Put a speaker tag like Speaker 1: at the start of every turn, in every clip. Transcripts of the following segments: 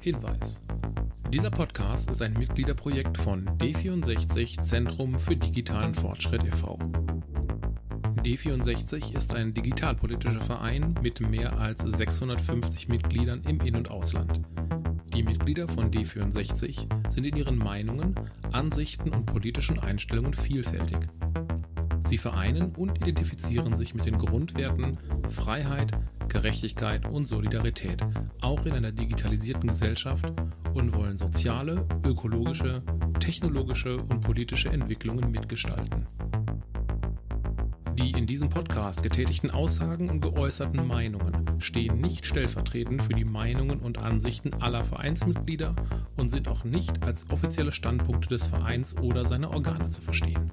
Speaker 1: Hinweis. Dieser Podcast ist ein Mitgliederprojekt von D64 Zentrum für digitalen Fortschritt e.V. D64 ist ein digitalpolitischer Verein mit mehr als 650 Mitgliedern im In- und Ausland. Die Mitglieder von D64 sind in ihren Meinungen, Ansichten und politischen Einstellungen vielfältig. Sie vereinen und identifizieren sich mit den Grundwerten Freiheit, Gerechtigkeit und Solidarität, auch in einer digitalisierten Gesellschaft und wollen soziale, ökologische, technologische und politische Entwicklungen mitgestalten. Die in diesem Podcast getätigten Aussagen und geäußerten Meinungen stehen nicht stellvertretend für die Meinungen und Ansichten aller Vereinsmitglieder und sind auch nicht als offizielle Standpunkte des Vereins oder seiner Organe zu verstehen.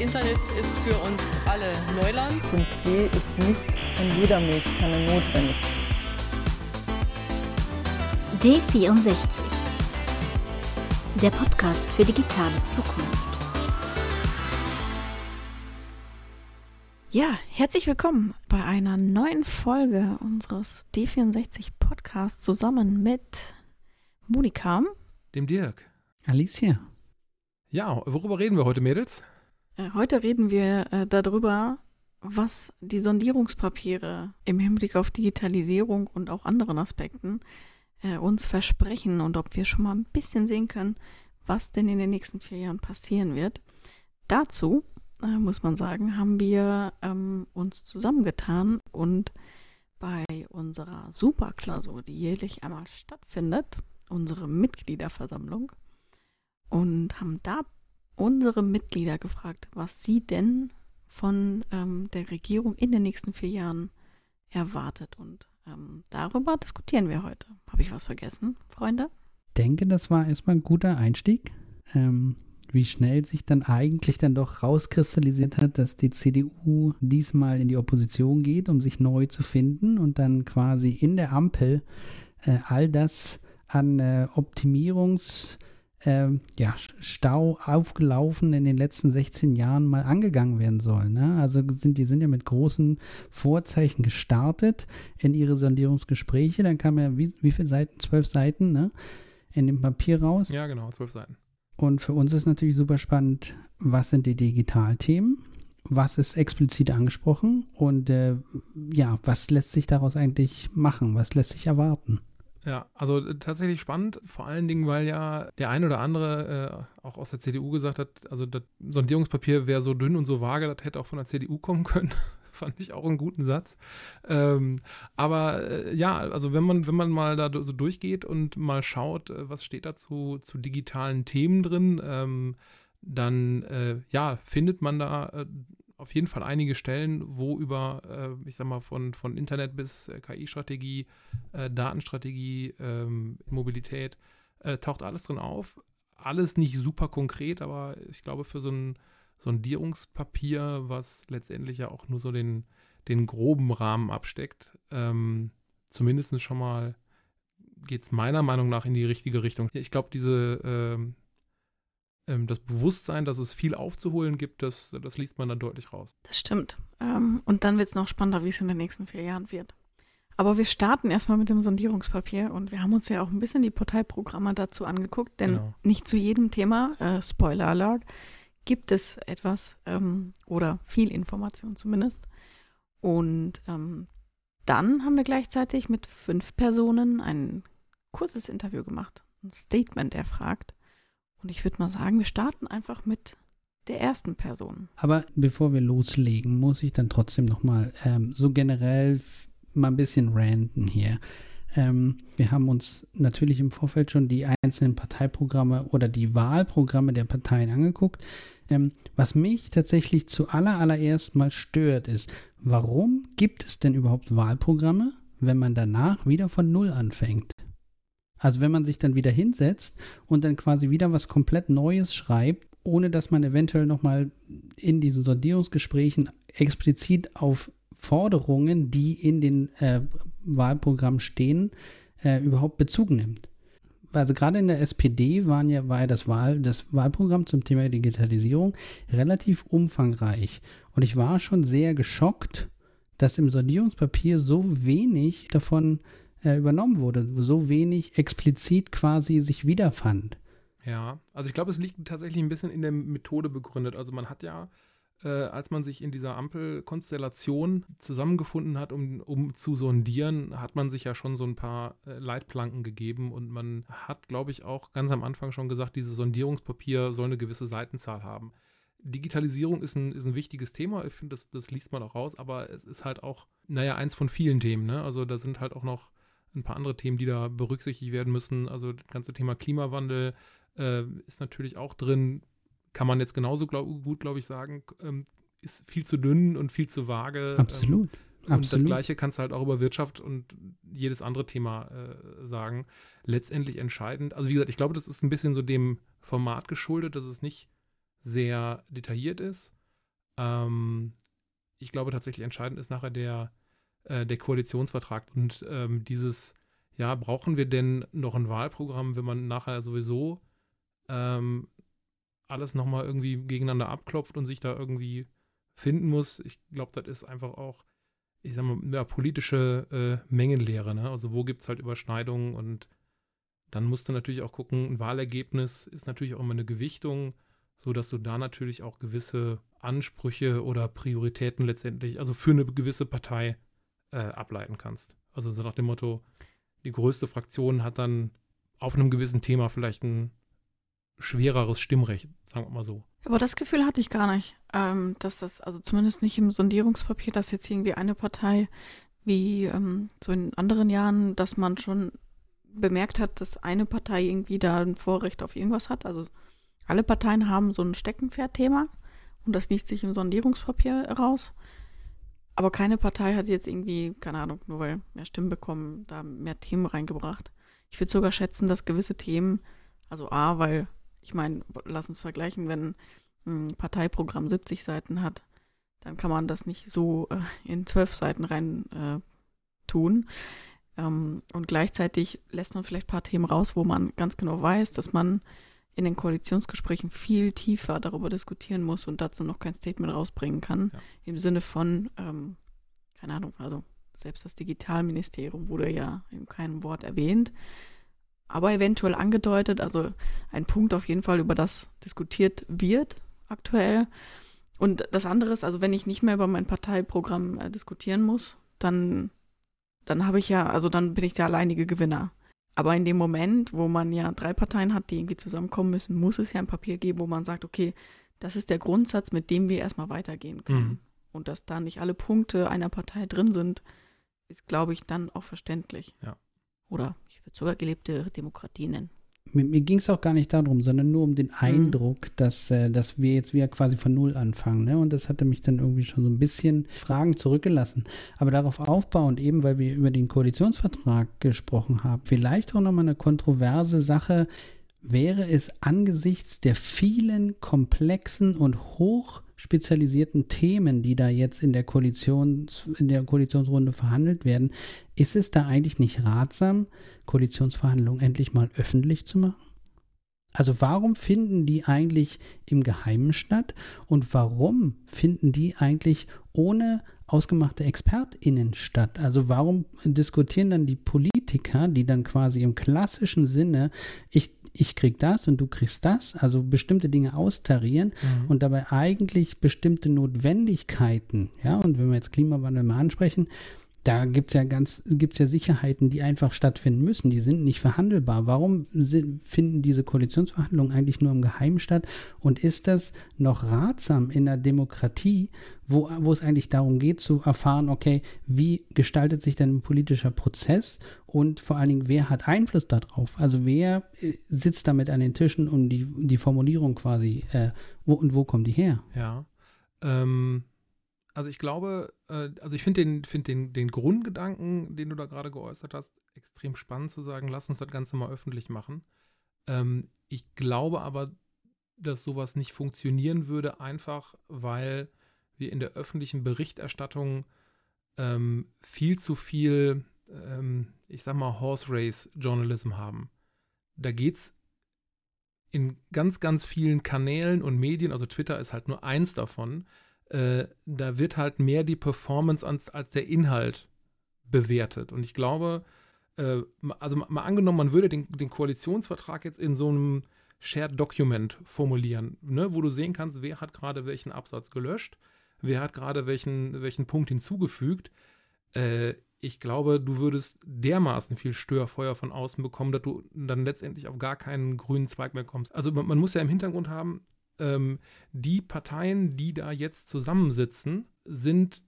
Speaker 2: Internet ist für uns alle Neuland.
Speaker 3: 5G ist nicht in jeder Milchkanne notwendig.
Speaker 4: D64. Der Podcast für digitale Zukunft.
Speaker 5: Ja, herzlich willkommen bei einer neuen Folge unseres D64 Podcasts zusammen mit Monika.
Speaker 1: Dem Dirk.
Speaker 6: Alicia.
Speaker 1: Ja, worüber reden wir heute, Mädels?
Speaker 5: Äh, Heute reden wir äh, darüber, was die Sondierungspapiere im Hinblick auf Digitalisierung und auch anderen Aspekten äh, uns versprechen und ob wir schon mal ein bisschen sehen können, was denn in den nächsten vier Jahren passieren wird. Dazu, äh, muss man sagen, haben wir ähm, uns zusammengetan und bei unserer Superklausur, die jährlich einmal stattfindet, unsere Mitgliederversammlung, und haben da unsere Mitglieder gefragt, was sie denn von ähm, der Regierung in den nächsten vier Jahren erwartet. Und ähm, darüber diskutieren wir heute. Habe ich was vergessen, Freunde?
Speaker 6: denke, das war erstmal ein guter Einstieg. Ähm, wie schnell sich dann eigentlich dann doch rauskristallisiert hat, dass die CDU diesmal in die Opposition geht, um sich neu zu finden und dann quasi in der Ampel äh, all das an äh, Optimierungs- ähm, ja, Stau aufgelaufen in den letzten 16 Jahren mal angegangen werden soll. Ne? Also sind die sind ja mit großen Vorzeichen gestartet in ihre Sondierungsgespräche. Dann kam ja wie, wie viele Seiten? Zwölf Seiten ne? in dem Papier raus.
Speaker 1: Ja, genau, zwölf Seiten.
Speaker 6: Und für uns ist natürlich super spannend, was sind die Digitalthemen? Was ist explizit angesprochen? Und äh, ja, was lässt sich daraus eigentlich machen? Was lässt sich erwarten?
Speaker 1: Ja, also äh, tatsächlich spannend, vor allen Dingen, weil ja der ein oder andere äh, auch aus der CDU gesagt hat, also das Sondierungspapier wäre so dünn und so vage, das hätte auch von der CDU kommen können. Fand ich auch einen guten Satz. Ähm, aber äh, ja, also wenn man, wenn man mal da so durchgeht und mal schaut, äh, was steht da zu, zu digitalen Themen drin, ähm, dann äh, ja, findet man da äh, auf jeden Fall einige Stellen, wo über, äh, ich sag mal, von, von Internet bis äh, KI-Strategie, äh, Datenstrategie, ähm, Mobilität, äh, taucht alles drin auf. Alles nicht super konkret, aber ich glaube, für so ein Sondierungspapier, was letztendlich ja auch nur so den, den groben Rahmen absteckt, ähm, zumindest schon mal geht es meiner Meinung nach in die richtige Richtung. Ich glaube, diese ähm, das Bewusstsein, dass es viel aufzuholen gibt, das, das liest man dann deutlich raus.
Speaker 5: Das stimmt. Ähm, und dann wird es noch spannender, wie es in den nächsten vier Jahren wird. Aber wir starten erstmal mit dem Sondierungspapier und wir haben uns ja auch ein bisschen die Parteiprogramme dazu angeguckt, denn
Speaker 1: Genau.
Speaker 5: nicht zu jedem Thema, äh, Spoiler Alert, gibt es etwas ähm, oder viel Information zumindest. Und ähm, dann haben wir gleichzeitig mit fünf Personen ein kurzes Interview gemacht, ein Statement erfragt. Und ich würde mal sagen, wir starten einfach mit der ersten Person.
Speaker 6: Aber bevor wir loslegen, muss ich dann trotzdem nochmal ähm, so generell mal ein bisschen ranten hier. Ähm, wir haben uns natürlich im Vorfeld schon die einzelnen Parteiprogramme oder die Wahlprogramme der Parteien angeguckt. Ähm, was mich tatsächlich zu aller, mal stört, ist, warum gibt es denn überhaupt Wahlprogramme, wenn man danach wieder von Null anfängt? Also wenn man sich dann wieder hinsetzt und dann quasi wieder was komplett Neues schreibt, ohne dass man eventuell nochmal in diesen Sondierungsgesprächen explizit auf Forderungen, die in den äh, Wahlprogrammen stehen, äh, überhaupt Bezug nimmt. also gerade in der SPD waren ja, war ja das, Wahl, das Wahlprogramm zum Thema Digitalisierung relativ umfangreich. Und ich war schon sehr geschockt, dass im Sondierungspapier so wenig davon übernommen wurde, so wenig explizit quasi sich wiederfand.
Speaker 1: Ja, also ich glaube, es liegt tatsächlich ein bisschen in der Methode begründet. Also man hat ja, äh, als man sich in dieser Ampelkonstellation zusammengefunden hat, um, um zu sondieren, hat man sich ja schon so ein paar äh, Leitplanken gegeben und man hat, glaube ich, auch ganz am Anfang schon gesagt, dieses Sondierungspapier soll eine gewisse Seitenzahl haben. Digitalisierung ist ein, ist ein wichtiges Thema, ich finde, das, das liest man auch raus, aber es ist halt auch, naja, eins von vielen Themen. Ne? Also da sind halt auch noch ein paar andere Themen, die da berücksichtigt werden müssen. Also das ganze Thema Klimawandel äh, ist natürlich auch drin. Kann man jetzt genauso glaub, gut, glaube ich, sagen, ähm, ist viel zu dünn und viel zu vage.
Speaker 6: Absolut.
Speaker 1: Ähm, und Absolut. das Gleiche kannst du halt auch über Wirtschaft und jedes andere Thema äh, sagen. Letztendlich entscheidend. Also wie gesagt, ich glaube, das ist ein bisschen so dem Format geschuldet, dass es nicht sehr detailliert ist. Ähm, ich glaube tatsächlich entscheidend ist nachher der, äh, der Koalitionsvertrag und ähm, dieses, ja, brauchen wir denn noch ein Wahlprogramm, wenn man nachher sowieso ähm, alles nochmal irgendwie gegeneinander abklopft und sich da irgendwie finden muss. Ich glaube, das ist einfach auch, ich sag mal, ja, politische äh, Mengenlehre. Ne? Also wo gibt es halt Überschneidungen und dann musst du natürlich auch gucken, ein Wahlergebnis ist natürlich auch immer eine Gewichtung so dass du da natürlich auch gewisse Ansprüche oder Prioritäten letztendlich, also für eine gewisse Partei äh, ableiten kannst. Also so nach dem Motto, die größte Fraktion hat dann auf einem gewissen Thema vielleicht ein schwereres Stimmrecht, sagen wir mal so.
Speaker 5: Aber das Gefühl hatte ich gar nicht, ähm, dass das, also zumindest nicht im Sondierungspapier, dass jetzt irgendwie eine Partei wie ähm, so in anderen Jahren, dass man schon bemerkt hat, dass eine Partei irgendwie da ein Vorrecht auf irgendwas hat. Also alle Parteien haben so ein Steckenpferdthema und das liest sich im Sondierungspapier raus. Aber keine Partei hat jetzt irgendwie, keine Ahnung, nur weil mehr Stimmen bekommen, da mehr Themen reingebracht. Ich würde sogar schätzen, dass gewisse Themen, also A, weil, ich meine, lass uns vergleichen, wenn ein Parteiprogramm 70 Seiten hat, dann kann man das nicht so äh, in zwölf Seiten rein äh, tun. Ähm, und gleichzeitig lässt man vielleicht ein paar Themen raus, wo man ganz genau weiß, dass man in den Koalitionsgesprächen viel tiefer darüber diskutieren muss und dazu noch kein Statement rausbringen kann. Ja. Im Sinne von, ähm, keine Ahnung, also selbst das Digitalministerium wurde ja in keinem Wort erwähnt, aber eventuell angedeutet, also ein Punkt auf jeden Fall, über das diskutiert wird aktuell. Und das andere ist, also wenn ich nicht mehr über mein Parteiprogramm äh, diskutieren muss, dann, dann habe ich ja, also dann bin ich der alleinige Gewinner. Aber in dem Moment, wo man ja drei Parteien hat, die irgendwie zusammenkommen müssen, muss es ja ein Papier geben, wo man sagt, okay, das ist der Grundsatz, mit dem wir erstmal weitergehen können. Mhm. Und dass da nicht alle Punkte einer Partei drin sind, ist, glaube ich, dann auch verständlich.
Speaker 1: Ja.
Speaker 5: Oder ich würde sogar gelebte Demokratie nennen
Speaker 6: mir, mir ging es auch gar nicht darum, sondern nur um den mhm. Eindruck, mhm. dass, äh, dass wir jetzt wieder quasi von Null anfangen. Ne? Und das hatte mich dann irgendwie schon so ein bisschen Fragen zurückgelassen. Aber darauf aufbauend, eben weil wir über den Koalitionsvertrag gesprochen haben, vielleicht auch nochmal eine kontroverse Sache, wäre es angesichts der vielen komplexen und hoch spezialisierten Themen, die da jetzt in der, Koalitions, in der Koalitionsrunde verhandelt werden, ist es da eigentlich nicht ratsam, Koalitionsverhandlungen endlich mal öffentlich zu machen? Also warum finden die eigentlich im Geheimen statt und warum finden die eigentlich ohne ausgemachte ExpertInnen statt? Also warum diskutieren dann die Politiker, die dann quasi im klassischen Sinne, ich ich krieg das und du kriegst das, also bestimmte Dinge austarieren mhm. und dabei eigentlich bestimmte Notwendigkeiten, ja, und wenn wir jetzt Klimawandel mal ansprechen, da gibt es ja ganz, gibt es ja Sicherheiten, die einfach stattfinden müssen. Die sind nicht verhandelbar. Warum sind, finden diese Koalitionsverhandlungen eigentlich nur im Geheimen statt? Und ist das noch ratsam in der Demokratie, wo, wo es eigentlich darum geht zu erfahren, okay, wie gestaltet sich denn ein politischer Prozess und vor allen Dingen, wer hat Einfluss darauf? Also wer äh, sitzt damit an den Tischen und die, die Formulierung quasi, äh, wo und wo kommen die her?
Speaker 1: Ja. Ähm, also ich glaube, äh, also ich finde den, find den, den Grundgedanken, den du da gerade geäußert hast, extrem spannend zu sagen, lass uns das Ganze mal öffentlich machen. Ähm, ich glaube aber, dass sowas nicht funktionieren würde, einfach weil wir in der öffentlichen Berichterstattung ähm, viel zu viel, ähm, ich sag mal, Horse Race Journalism haben. da geht es in ganz, ganz vielen Kanälen und Medien, also Twitter ist halt nur eins davon, äh, da wird halt mehr die Performance als, als der Inhalt bewertet. Und ich glaube, äh, also mal angenommen, man würde den, den Koalitionsvertrag jetzt in so einem Shared Document formulieren, ne, wo du sehen kannst, wer hat gerade welchen Absatz gelöscht, wer hat gerade welchen, welchen Punkt hinzugefügt. Äh, ich glaube, du würdest dermaßen viel Störfeuer von außen bekommen, dass du dann letztendlich auf gar keinen grünen Zweig mehr kommst. Also man, man muss ja im Hintergrund haben, ähm, die Parteien, die da jetzt zusammensitzen, sind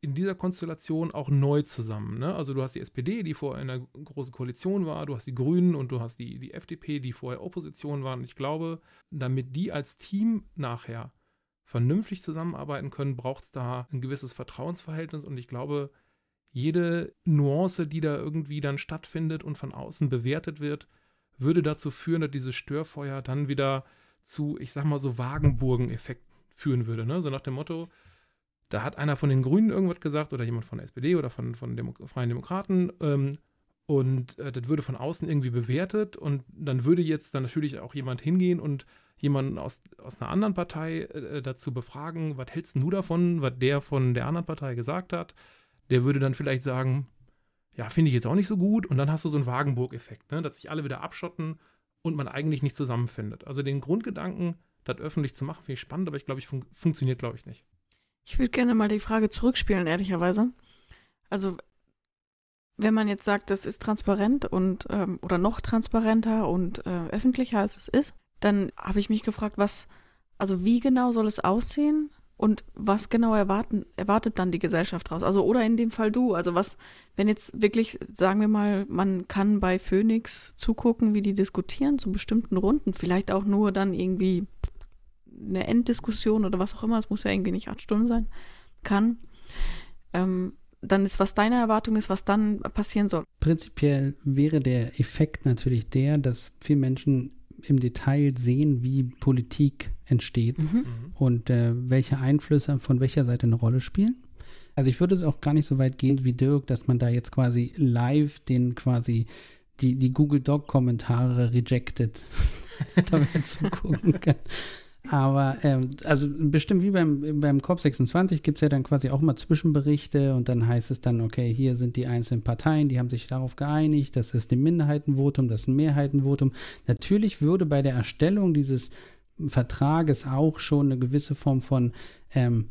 Speaker 1: in dieser Konstellation auch neu zusammen. Ne? Also du hast die SPD, die vorher in einer großen Koalition war, du hast die Grünen und du hast die, die FDP, die vorher Opposition waren. Und ich glaube, damit die als Team nachher vernünftig zusammenarbeiten können, braucht es da ein gewisses Vertrauensverhältnis. Und ich glaube, jede Nuance, die da irgendwie dann stattfindet und von außen bewertet wird, würde dazu führen, dass dieses Störfeuer dann wieder zu, ich sag mal so, Wagenburgen-Effekt führen würde. Ne? So nach dem Motto, da hat einer von den Grünen irgendwas gesagt oder jemand von der SPD oder von, von Demo Freien Demokraten ähm, und äh, das würde von außen irgendwie bewertet und dann würde jetzt dann natürlich auch jemand hingehen und jemanden aus, aus einer anderen Partei äh, dazu befragen, was hältst du davon, was der von der anderen Partei gesagt hat. Der würde dann vielleicht sagen, ja, finde ich jetzt auch nicht so gut und dann hast du so einen Wagenburg-Effekt, ne? dass sich alle wieder abschotten und man eigentlich nicht zusammenfindet. Also den Grundgedanken, das öffentlich zu machen, finde ich spannend, aber ich glaube, ich fun funktioniert, glaube ich, nicht.
Speaker 5: Ich würde gerne mal die Frage zurückspielen, ehrlicherweise. Also, wenn man jetzt sagt, das ist transparent und ähm, oder noch transparenter und äh, öffentlicher als es ist, dann habe ich mich gefragt, was, also wie genau soll es aussehen und was genau erwarten, erwartet dann die Gesellschaft daraus? Also, oder in dem Fall du, also was, wenn jetzt wirklich, sagen wir mal, man kann bei Phoenix zugucken, wie die diskutieren zu bestimmten Runden, vielleicht auch nur dann irgendwie eine Enddiskussion oder was auch immer, es muss ja irgendwie nicht acht Stunden sein, kann, ähm, dann ist, was deine Erwartung ist, was dann passieren soll.
Speaker 6: Prinzipiell wäre der Effekt natürlich der, dass viele Menschen im Detail sehen, wie Politik entsteht mhm. und äh, welche Einflüsse von welcher Seite eine Rolle spielen. Also ich würde es auch gar nicht so weit gehen wie Dirk, dass man da jetzt quasi live den quasi die, die Google Doc-Kommentare rejected damit zugucken kann. Aber ähm, also bestimmt wie beim, beim COP26 gibt es ja dann quasi auch mal Zwischenberichte und dann heißt es dann, okay, hier sind die einzelnen Parteien, die haben sich darauf geeinigt, das ist ein Minderheitenvotum, das ist ein Mehrheitenvotum. Natürlich würde bei der Erstellung dieses Vertrages auch schon eine gewisse Form von ähm,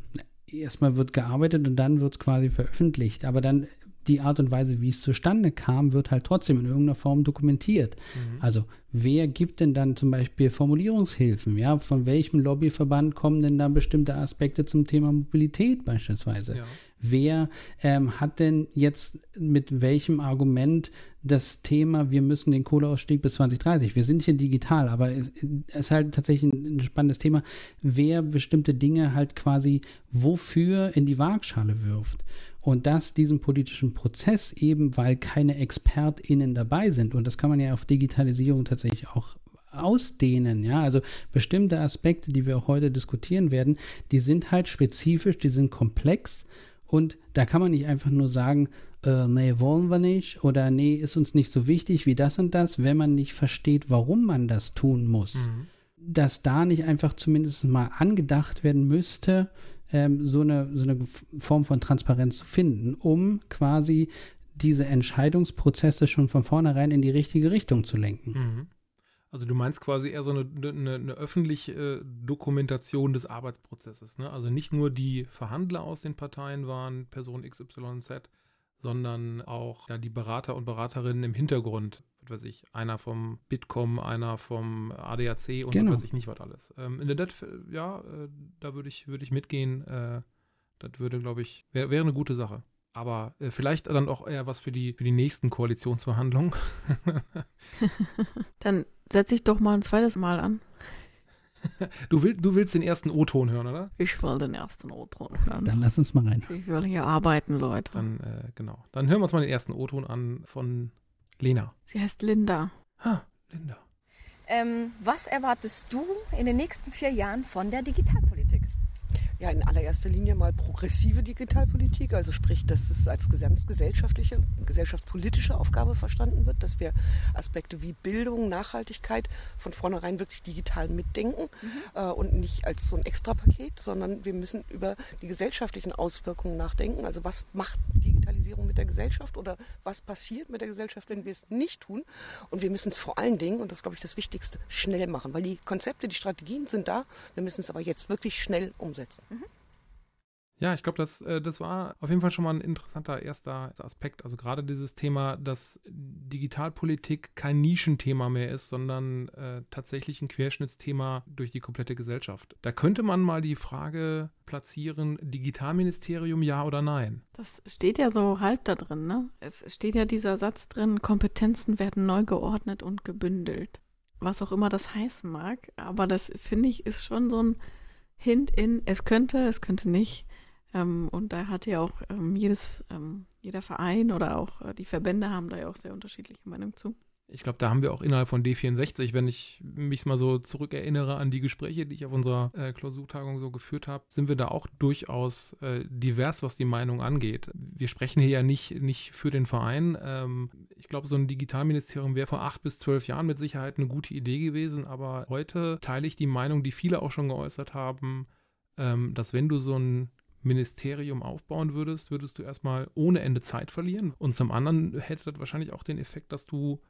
Speaker 6: erstmal wird gearbeitet und dann wird es quasi veröffentlicht. Aber dann die Art und Weise, wie es zustande kam, wird halt trotzdem in irgendeiner Form dokumentiert. Mhm. Also wer gibt denn dann zum Beispiel Formulierungshilfen? Ja, von welchem Lobbyverband kommen denn da bestimmte Aspekte zum Thema Mobilität beispielsweise? Ja. Wer ähm, hat denn jetzt mit welchem Argument das Thema, wir müssen den Kohleausstieg bis 2030, wir sind hier digital, aber es ist halt tatsächlich ein, ein spannendes Thema, wer bestimmte Dinge halt quasi wofür in die Waagschale wirft. Und das diesen politischen Prozess eben, weil keine ExpertInnen dabei sind. Und das kann man ja auf Digitalisierung tatsächlich auch ausdehnen, ja, also bestimmte Aspekte, die wir auch heute diskutieren werden, die sind halt spezifisch, die sind komplex und da kann man nicht einfach nur sagen, äh, nee, wollen wir nicht oder nee, ist uns nicht so wichtig wie das und das, wenn man nicht versteht, warum man das tun muss. Mhm. Dass da nicht einfach zumindest mal angedacht werden müsste, ähm, so, eine, so eine Form von Transparenz zu finden, um quasi diese Entscheidungsprozesse schon von vornherein in die richtige Richtung zu lenken.
Speaker 1: Mhm. Also du meinst quasi eher so eine, eine, eine öffentliche äh, Dokumentation des Arbeitsprozesses. Ne? Also nicht nur die Verhandler aus den Parteien waren Person XYZ, sondern auch ja, die Berater und Beraterinnen im Hintergrund was weiß ich, einer vom Bitkom, einer vom ADAC und genau. weiß ich nicht was alles. Ähm, in der Det, ja, äh, da würde ich, würd ich mitgehen. Äh, das würde, glaube ich, wäre wär eine gute Sache. Aber äh, vielleicht dann auch eher was für die, für die nächsten Koalitionsverhandlungen.
Speaker 5: dann setze ich doch mal ein zweites Mal an.
Speaker 1: Du, will, du willst den ersten O-Ton hören, oder?
Speaker 5: Ich will den ersten O-Ton hören.
Speaker 6: Dann lass uns mal rein.
Speaker 5: Ich will hier arbeiten, Leute.
Speaker 1: Dann, äh, genau. Dann hören wir uns mal den ersten O-Ton an von Lena.
Speaker 5: Sie heißt Linda.
Speaker 1: Ha, Linda.
Speaker 7: Ähm, was erwartest du in den nächsten vier Jahren von der Digitalpolitik? Ja, in allererster Linie mal progressive Digitalpolitik, also sprich, dass es als gesamtgesellschaftliche, gesellschaftspolitische Aufgabe verstanden wird, dass wir Aspekte wie Bildung, Nachhaltigkeit von vornherein wirklich digital mitdenken mhm. äh, und nicht als so ein Extrapaket, sondern wir müssen über die gesellschaftlichen Auswirkungen nachdenken. Also was macht Digitalisierung mit der Gesellschaft oder was passiert mit der Gesellschaft, wenn wir es nicht tun? Und wir müssen es vor allen Dingen, und das ist, glaube ich, das Wichtigste, schnell machen, weil die Konzepte, die Strategien sind da. Wir müssen es aber jetzt wirklich schnell umsetzen. Mhm.
Speaker 1: Ja, ich glaube, das, äh, das war auf jeden Fall schon mal ein interessanter erster Aspekt. Also gerade dieses Thema, dass Digitalpolitik kein Nischenthema mehr ist, sondern äh, tatsächlich ein Querschnittsthema durch die komplette Gesellschaft. Da könnte man mal die Frage platzieren, Digitalministerium ja oder nein?
Speaker 5: Das steht ja so halb da drin, ne? Es steht ja dieser Satz drin, Kompetenzen werden neu geordnet und gebündelt. Was auch immer das heißen mag, aber das finde ich ist schon so ein Hint in, es könnte, es könnte nicht. Ähm, und da hat ja auch ähm, jedes, ähm, jeder Verein oder auch äh, die Verbände haben da ja auch sehr unterschiedliche Meinungen zu.
Speaker 1: Ich glaube, da haben wir auch innerhalb von D64, wenn ich mich mal so zurückerinnere an die Gespräche, die ich auf unserer äh, Klausurtagung so geführt habe, sind wir da auch durchaus äh, divers, was die Meinung angeht. Wir sprechen hier ja nicht, nicht für den Verein. Ähm, ich glaube, so ein Digitalministerium wäre vor acht bis zwölf Jahren mit Sicherheit eine gute Idee gewesen, aber heute teile ich die Meinung, die viele auch schon geäußert haben, ähm, dass wenn du so ein Ministerium aufbauen würdest, würdest du erstmal ohne Ende Zeit verlieren. Und zum anderen hätte das wahrscheinlich auch den Effekt, dass du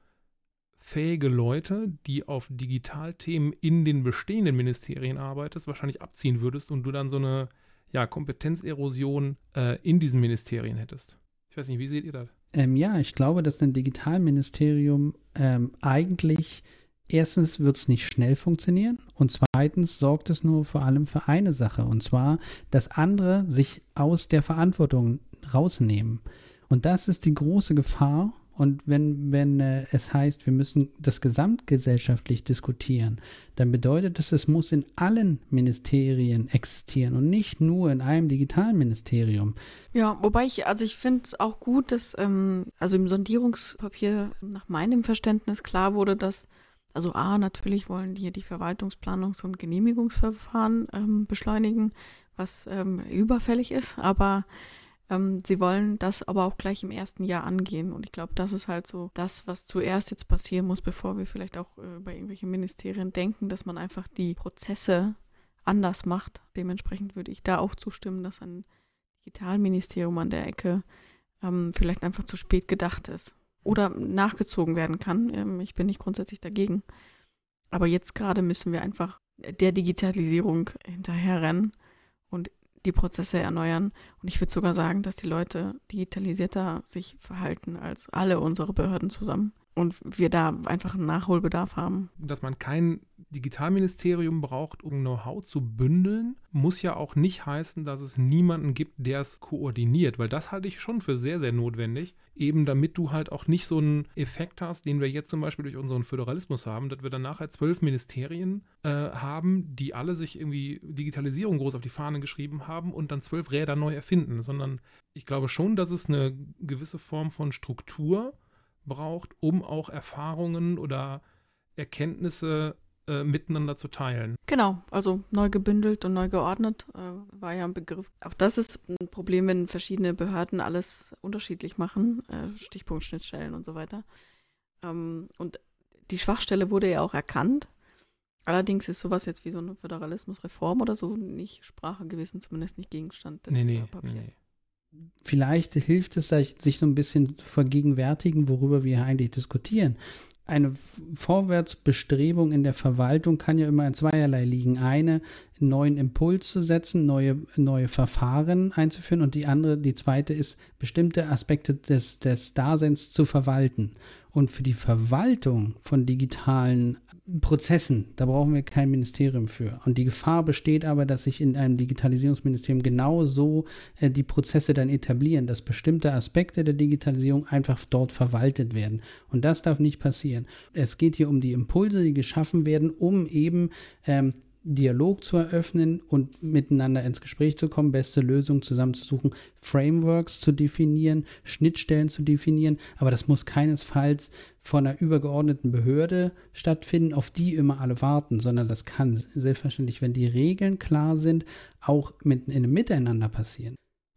Speaker 1: fähige Leute, die auf Digitalthemen in den bestehenden Ministerien arbeitest, wahrscheinlich abziehen würdest und du dann so eine ja, Kompetenzerosion äh, in diesen Ministerien hättest. Ich weiß nicht, wie seht ihr das?
Speaker 6: Ähm, ja, ich glaube, dass ein Digitalministerium ähm, eigentlich erstens wird es nicht schnell funktionieren und zweitens sorgt es nur vor allem für eine Sache und zwar, dass andere sich aus der Verantwortung rausnehmen. Und das ist die große Gefahr. Und wenn, wenn äh, es heißt, wir müssen das gesamtgesellschaftlich diskutieren, dann bedeutet das, es muss in allen Ministerien existieren und nicht nur in einem digitalen Ministerium.
Speaker 5: Ja, wobei ich, also ich finde es auch gut, dass ähm, also im Sondierungspapier nach meinem Verständnis klar wurde, dass also A, natürlich wollen die hier die Verwaltungsplanungs- und Genehmigungsverfahren ähm, beschleunigen, was ähm, überfällig ist, aber ähm, sie wollen das aber auch gleich im ersten Jahr angehen. Und ich glaube, das ist halt so das, was zuerst jetzt passieren muss, bevor wir vielleicht auch äh, bei irgendwelchen Ministerien denken, dass man einfach die Prozesse anders macht. Dementsprechend würde ich da auch zustimmen, dass ein Digitalministerium an der Ecke ähm, vielleicht einfach zu spät gedacht ist oder nachgezogen werden kann. Ähm, ich bin nicht grundsätzlich dagegen. Aber jetzt gerade müssen wir einfach der Digitalisierung hinterherrennen und die Prozesse erneuern. Und ich würde sogar sagen, dass die Leute digitalisierter sich verhalten als alle unsere Behörden zusammen und wir da einfach einen Nachholbedarf haben.
Speaker 1: Dass man kein Digitalministerium braucht, um Know-how zu bündeln, muss ja auch nicht heißen, dass es niemanden gibt, der es koordiniert, weil das halte ich schon für sehr, sehr notwendig, eben damit du halt auch nicht so einen Effekt hast, den wir jetzt zum Beispiel durch unseren Föderalismus haben, dass wir dann nachher zwölf Ministerien äh, haben, die alle sich irgendwie Digitalisierung groß auf die Fahne geschrieben haben und dann zwölf Räder neu erfinden, sondern ich glaube schon, dass es eine gewisse Form von Struktur braucht, um auch Erfahrungen oder Erkenntnisse äh, miteinander zu teilen.
Speaker 5: Genau, also neu gebündelt und neu geordnet äh, war ja ein Begriff. Auch das ist ein Problem, wenn verschiedene Behörden alles unterschiedlich machen, äh, Stichpunkt Schnittstellen und so weiter. Ähm, und die Schwachstelle wurde ja auch erkannt. Allerdings ist sowas jetzt wie so eine Föderalismusreform oder so nicht Sprache gewesen, zumindest nicht Gegenstand des
Speaker 1: nee, nee, Papiers. Nee, nee
Speaker 6: vielleicht hilft es, sich so ein bisschen zu vergegenwärtigen, worüber wir eigentlich diskutieren. Eine Vorwärtsbestrebung in der Verwaltung kann ja immer in zweierlei liegen. Eine, einen neuen Impuls zu setzen, neue, neue Verfahren einzuführen und die andere, die zweite ist, bestimmte Aspekte des, des Daseins zu verwalten. Und für die Verwaltung von digitalen Prozessen, da brauchen wir kein Ministerium für. Und die Gefahr besteht aber, dass sich in einem Digitalisierungsministerium genau so äh, die Prozesse dann etablieren, dass bestimmte Aspekte der Digitalisierung einfach dort verwaltet werden. Und das darf nicht passieren. Es geht hier um die Impulse, die geschaffen werden, um eben ähm, Dialog zu eröffnen und miteinander ins Gespräch zu kommen, beste Lösungen zusammenzusuchen, Frameworks zu definieren, Schnittstellen zu definieren, aber das muss keinesfalls von einer übergeordneten Behörde stattfinden, auf die immer alle warten, sondern das kann selbstverständlich, wenn die Regeln klar sind, auch mit, in einem Miteinander passieren.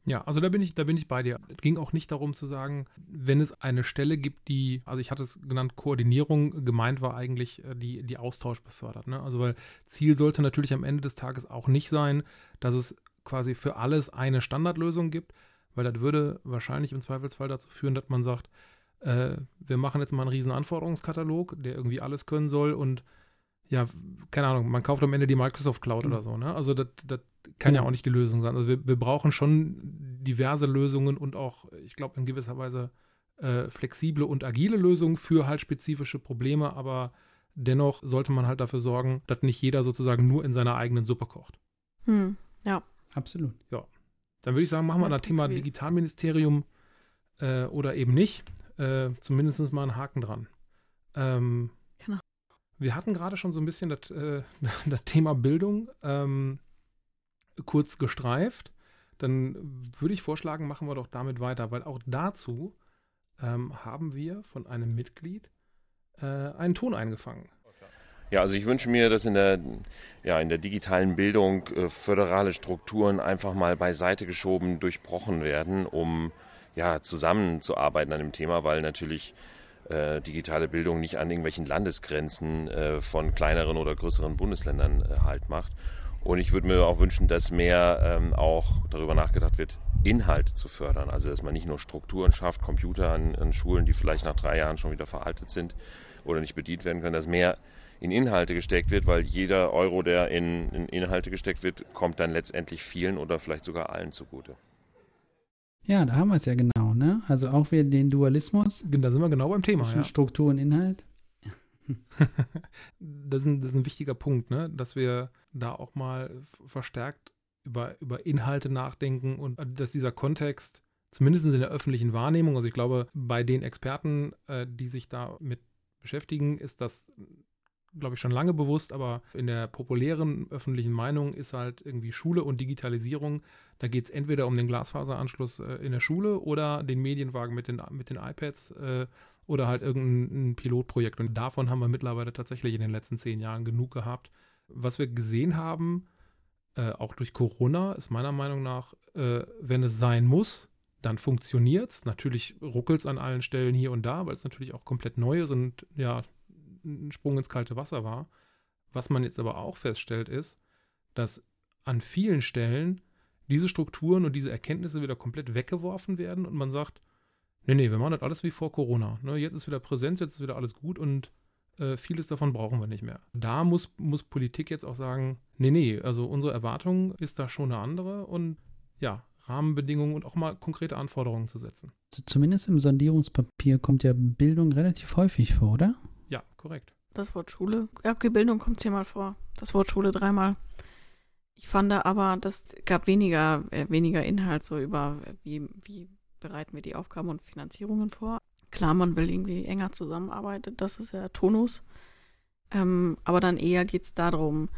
Speaker 1: Ja, also da bin ich, da bin ich bei dir. Es ging auch nicht darum zu sagen, wenn es eine Stelle gibt, die, also ich hatte es genannt, Koordinierung, gemeint war eigentlich, äh, die, die Austausch befördert. Ne? Also weil Ziel sollte natürlich am Ende des Tages auch nicht sein, dass es quasi für alles eine Standardlösung gibt, weil das würde wahrscheinlich im Zweifelsfall dazu führen, dass man sagt, äh, wir machen jetzt mal einen riesen Anforderungskatalog, der irgendwie alles können soll und ja, keine Ahnung, man kauft am Ende die Microsoft Cloud mhm. oder so. Ne? Also das, das kann ja. ja. auch nicht die Lösung sein. Also wir, wir brauchen schon diverse Lösungen und auch, ich glaube, in gewisser Weise äh, flexible und agile Lösungen für halt spezifische Probleme, aber dennoch sollte man halt dafür sorgen, dass nicht jeder sozusagen nur in seiner eigenen Suppe kocht.
Speaker 5: Hm, ja.
Speaker 6: Absolut.
Speaker 1: Ja. Dann würde ich sagen, machen wir das Thema gewesen. Digitalministerium äh, oder eben nicht. Äh, zumindest mal einen Haken dran. Ähm, genau. Wir hatten gerade schon so ein bisschen das, äh, das Thema Bildung. Ähm, kurz gestreift, dann würde ich vorschlagen, machen wir doch damit weiter, weil auch dazu ähm, haben wir von einem Mitglied äh, einen Ton eingefangen.
Speaker 8: Ja, also ich wünsche mir, dass in der, ja, in der digitalen Bildung äh, föderale Strukturen einfach mal beiseite geschoben, durchbrochen werden, um ja, zusammenzuarbeiten an dem Thema, weil natürlich äh, digitale Bildung nicht an irgendwelchen Landesgrenzen äh, von kleineren oder größeren Bundesländern äh, Halt macht. Und ich würde mir auch wünschen, dass mehr ähm, auch darüber nachgedacht wird, Inhalte zu fördern. Also dass man nicht nur Strukturen schafft, Computer an, an, Schulen, die vielleicht nach drei Jahren schon wieder veraltet sind oder nicht bedient werden können, dass mehr in Inhalte gesteckt wird, weil jeder Euro, der in, in Inhalte gesteckt wird, kommt dann letztendlich vielen oder vielleicht sogar allen zugute.
Speaker 6: Ja, da haben wir es ja genau, ne? Also auch wieder den Dualismus.
Speaker 1: Da sind wir genau beim Thema.
Speaker 6: Ja. Struktur und Inhalt.
Speaker 1: das, ist ein, das ist ein wichtiger Punkt, ne? dass wir da auch mal verstärkt über, über Inhalte nachdenken und dass dieser Kontext, zumindest in der öffentlichen Wahrnehmung, also ich glaube, bei den Experten, äh, die sich damit beschäftigen, ist das, glaube ich, schon lange bewusst, aber in der populären öffentlichen Meinung ist halt irgendwie Schule und Digitalisierung. Da geht es entweder um den Glasfaseranschluss äh, in der Schule oder den Medienwagen mit den, mit den iPads äh, oder halt irgendein Pilotprojekt. Und davon haben wir mittlerweile tatsächlich in den letzten zehn Jahren genug gehabt. Was wir gesehen haben, äh, auch durch Corona, ist meiner Meinung nach, äh, wenn es sein muss, dann funktioniert es. Natürlich ruckelt es an allen Stellen hier und da, weil es natürlich auch komplett neu ist und ja, ein Sprung ins kalte Wasser war. Was man jetzt aber auch feststellt, ist, dass an vielen Stellen diese Strukturen und diese Erkenntnisse wieder komplett weggeworfen werden und man sagt, Nee, nee, wir machen das alles wie vor Corona. Ne? Jetzt ist wieder Präsenz, jetzt ist wieder alles gut und äh, vieles davon brauchen wir nicht mehr. Da muss, muss Politik jetzt auch sagen, nee, nee, also unsere Erwartung ist da schon eine andere und ja, Rahmenbedingungen und auch mal konkrete Anforderungen zu setzen.
Speaker 6: Zumindest im Sondierungspapier kommt ja Bildung relativ häufig vor, oder?
Speaker 1: Ja, korrekt.
Speaker 5: Das Wort Schule, ja, okay, Bildung kommt zehnmal vor. Das Wort Schule dreimal. Ich fand aber, das gab weniger, äh, weniger Inhalt so über, äh, wie, wie bereiten wir die Aufgaben und Finanzierungen vor. Klar, man will irgendwie enger zusammenarbeiten, das ist ja Tonus. Ähm, aber dann eher geht es darum,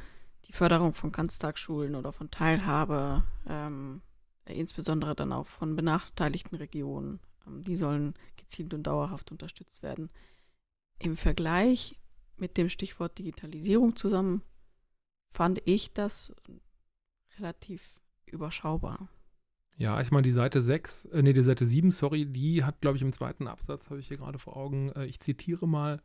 Speaker 5: die Förderung von Ganztagsschulen oder von Teilhabe, ähm, insbesondere dann auch von benachteiligten Regionen, ähm, die sollen gezielt und dauerhaft unterstützt werden. Im Vergleich mit dem Stichwort Digitalisierung zusammen fand ich das relativ überschaubar.
Speaker 1: Ja, ich meine, die Seite 6, äh, nee, die Seite 7, sorry, die hat, glaube ich, im zweiten Absatz, habe ich hier gerade vor Augen, äh, ich zitiere mal,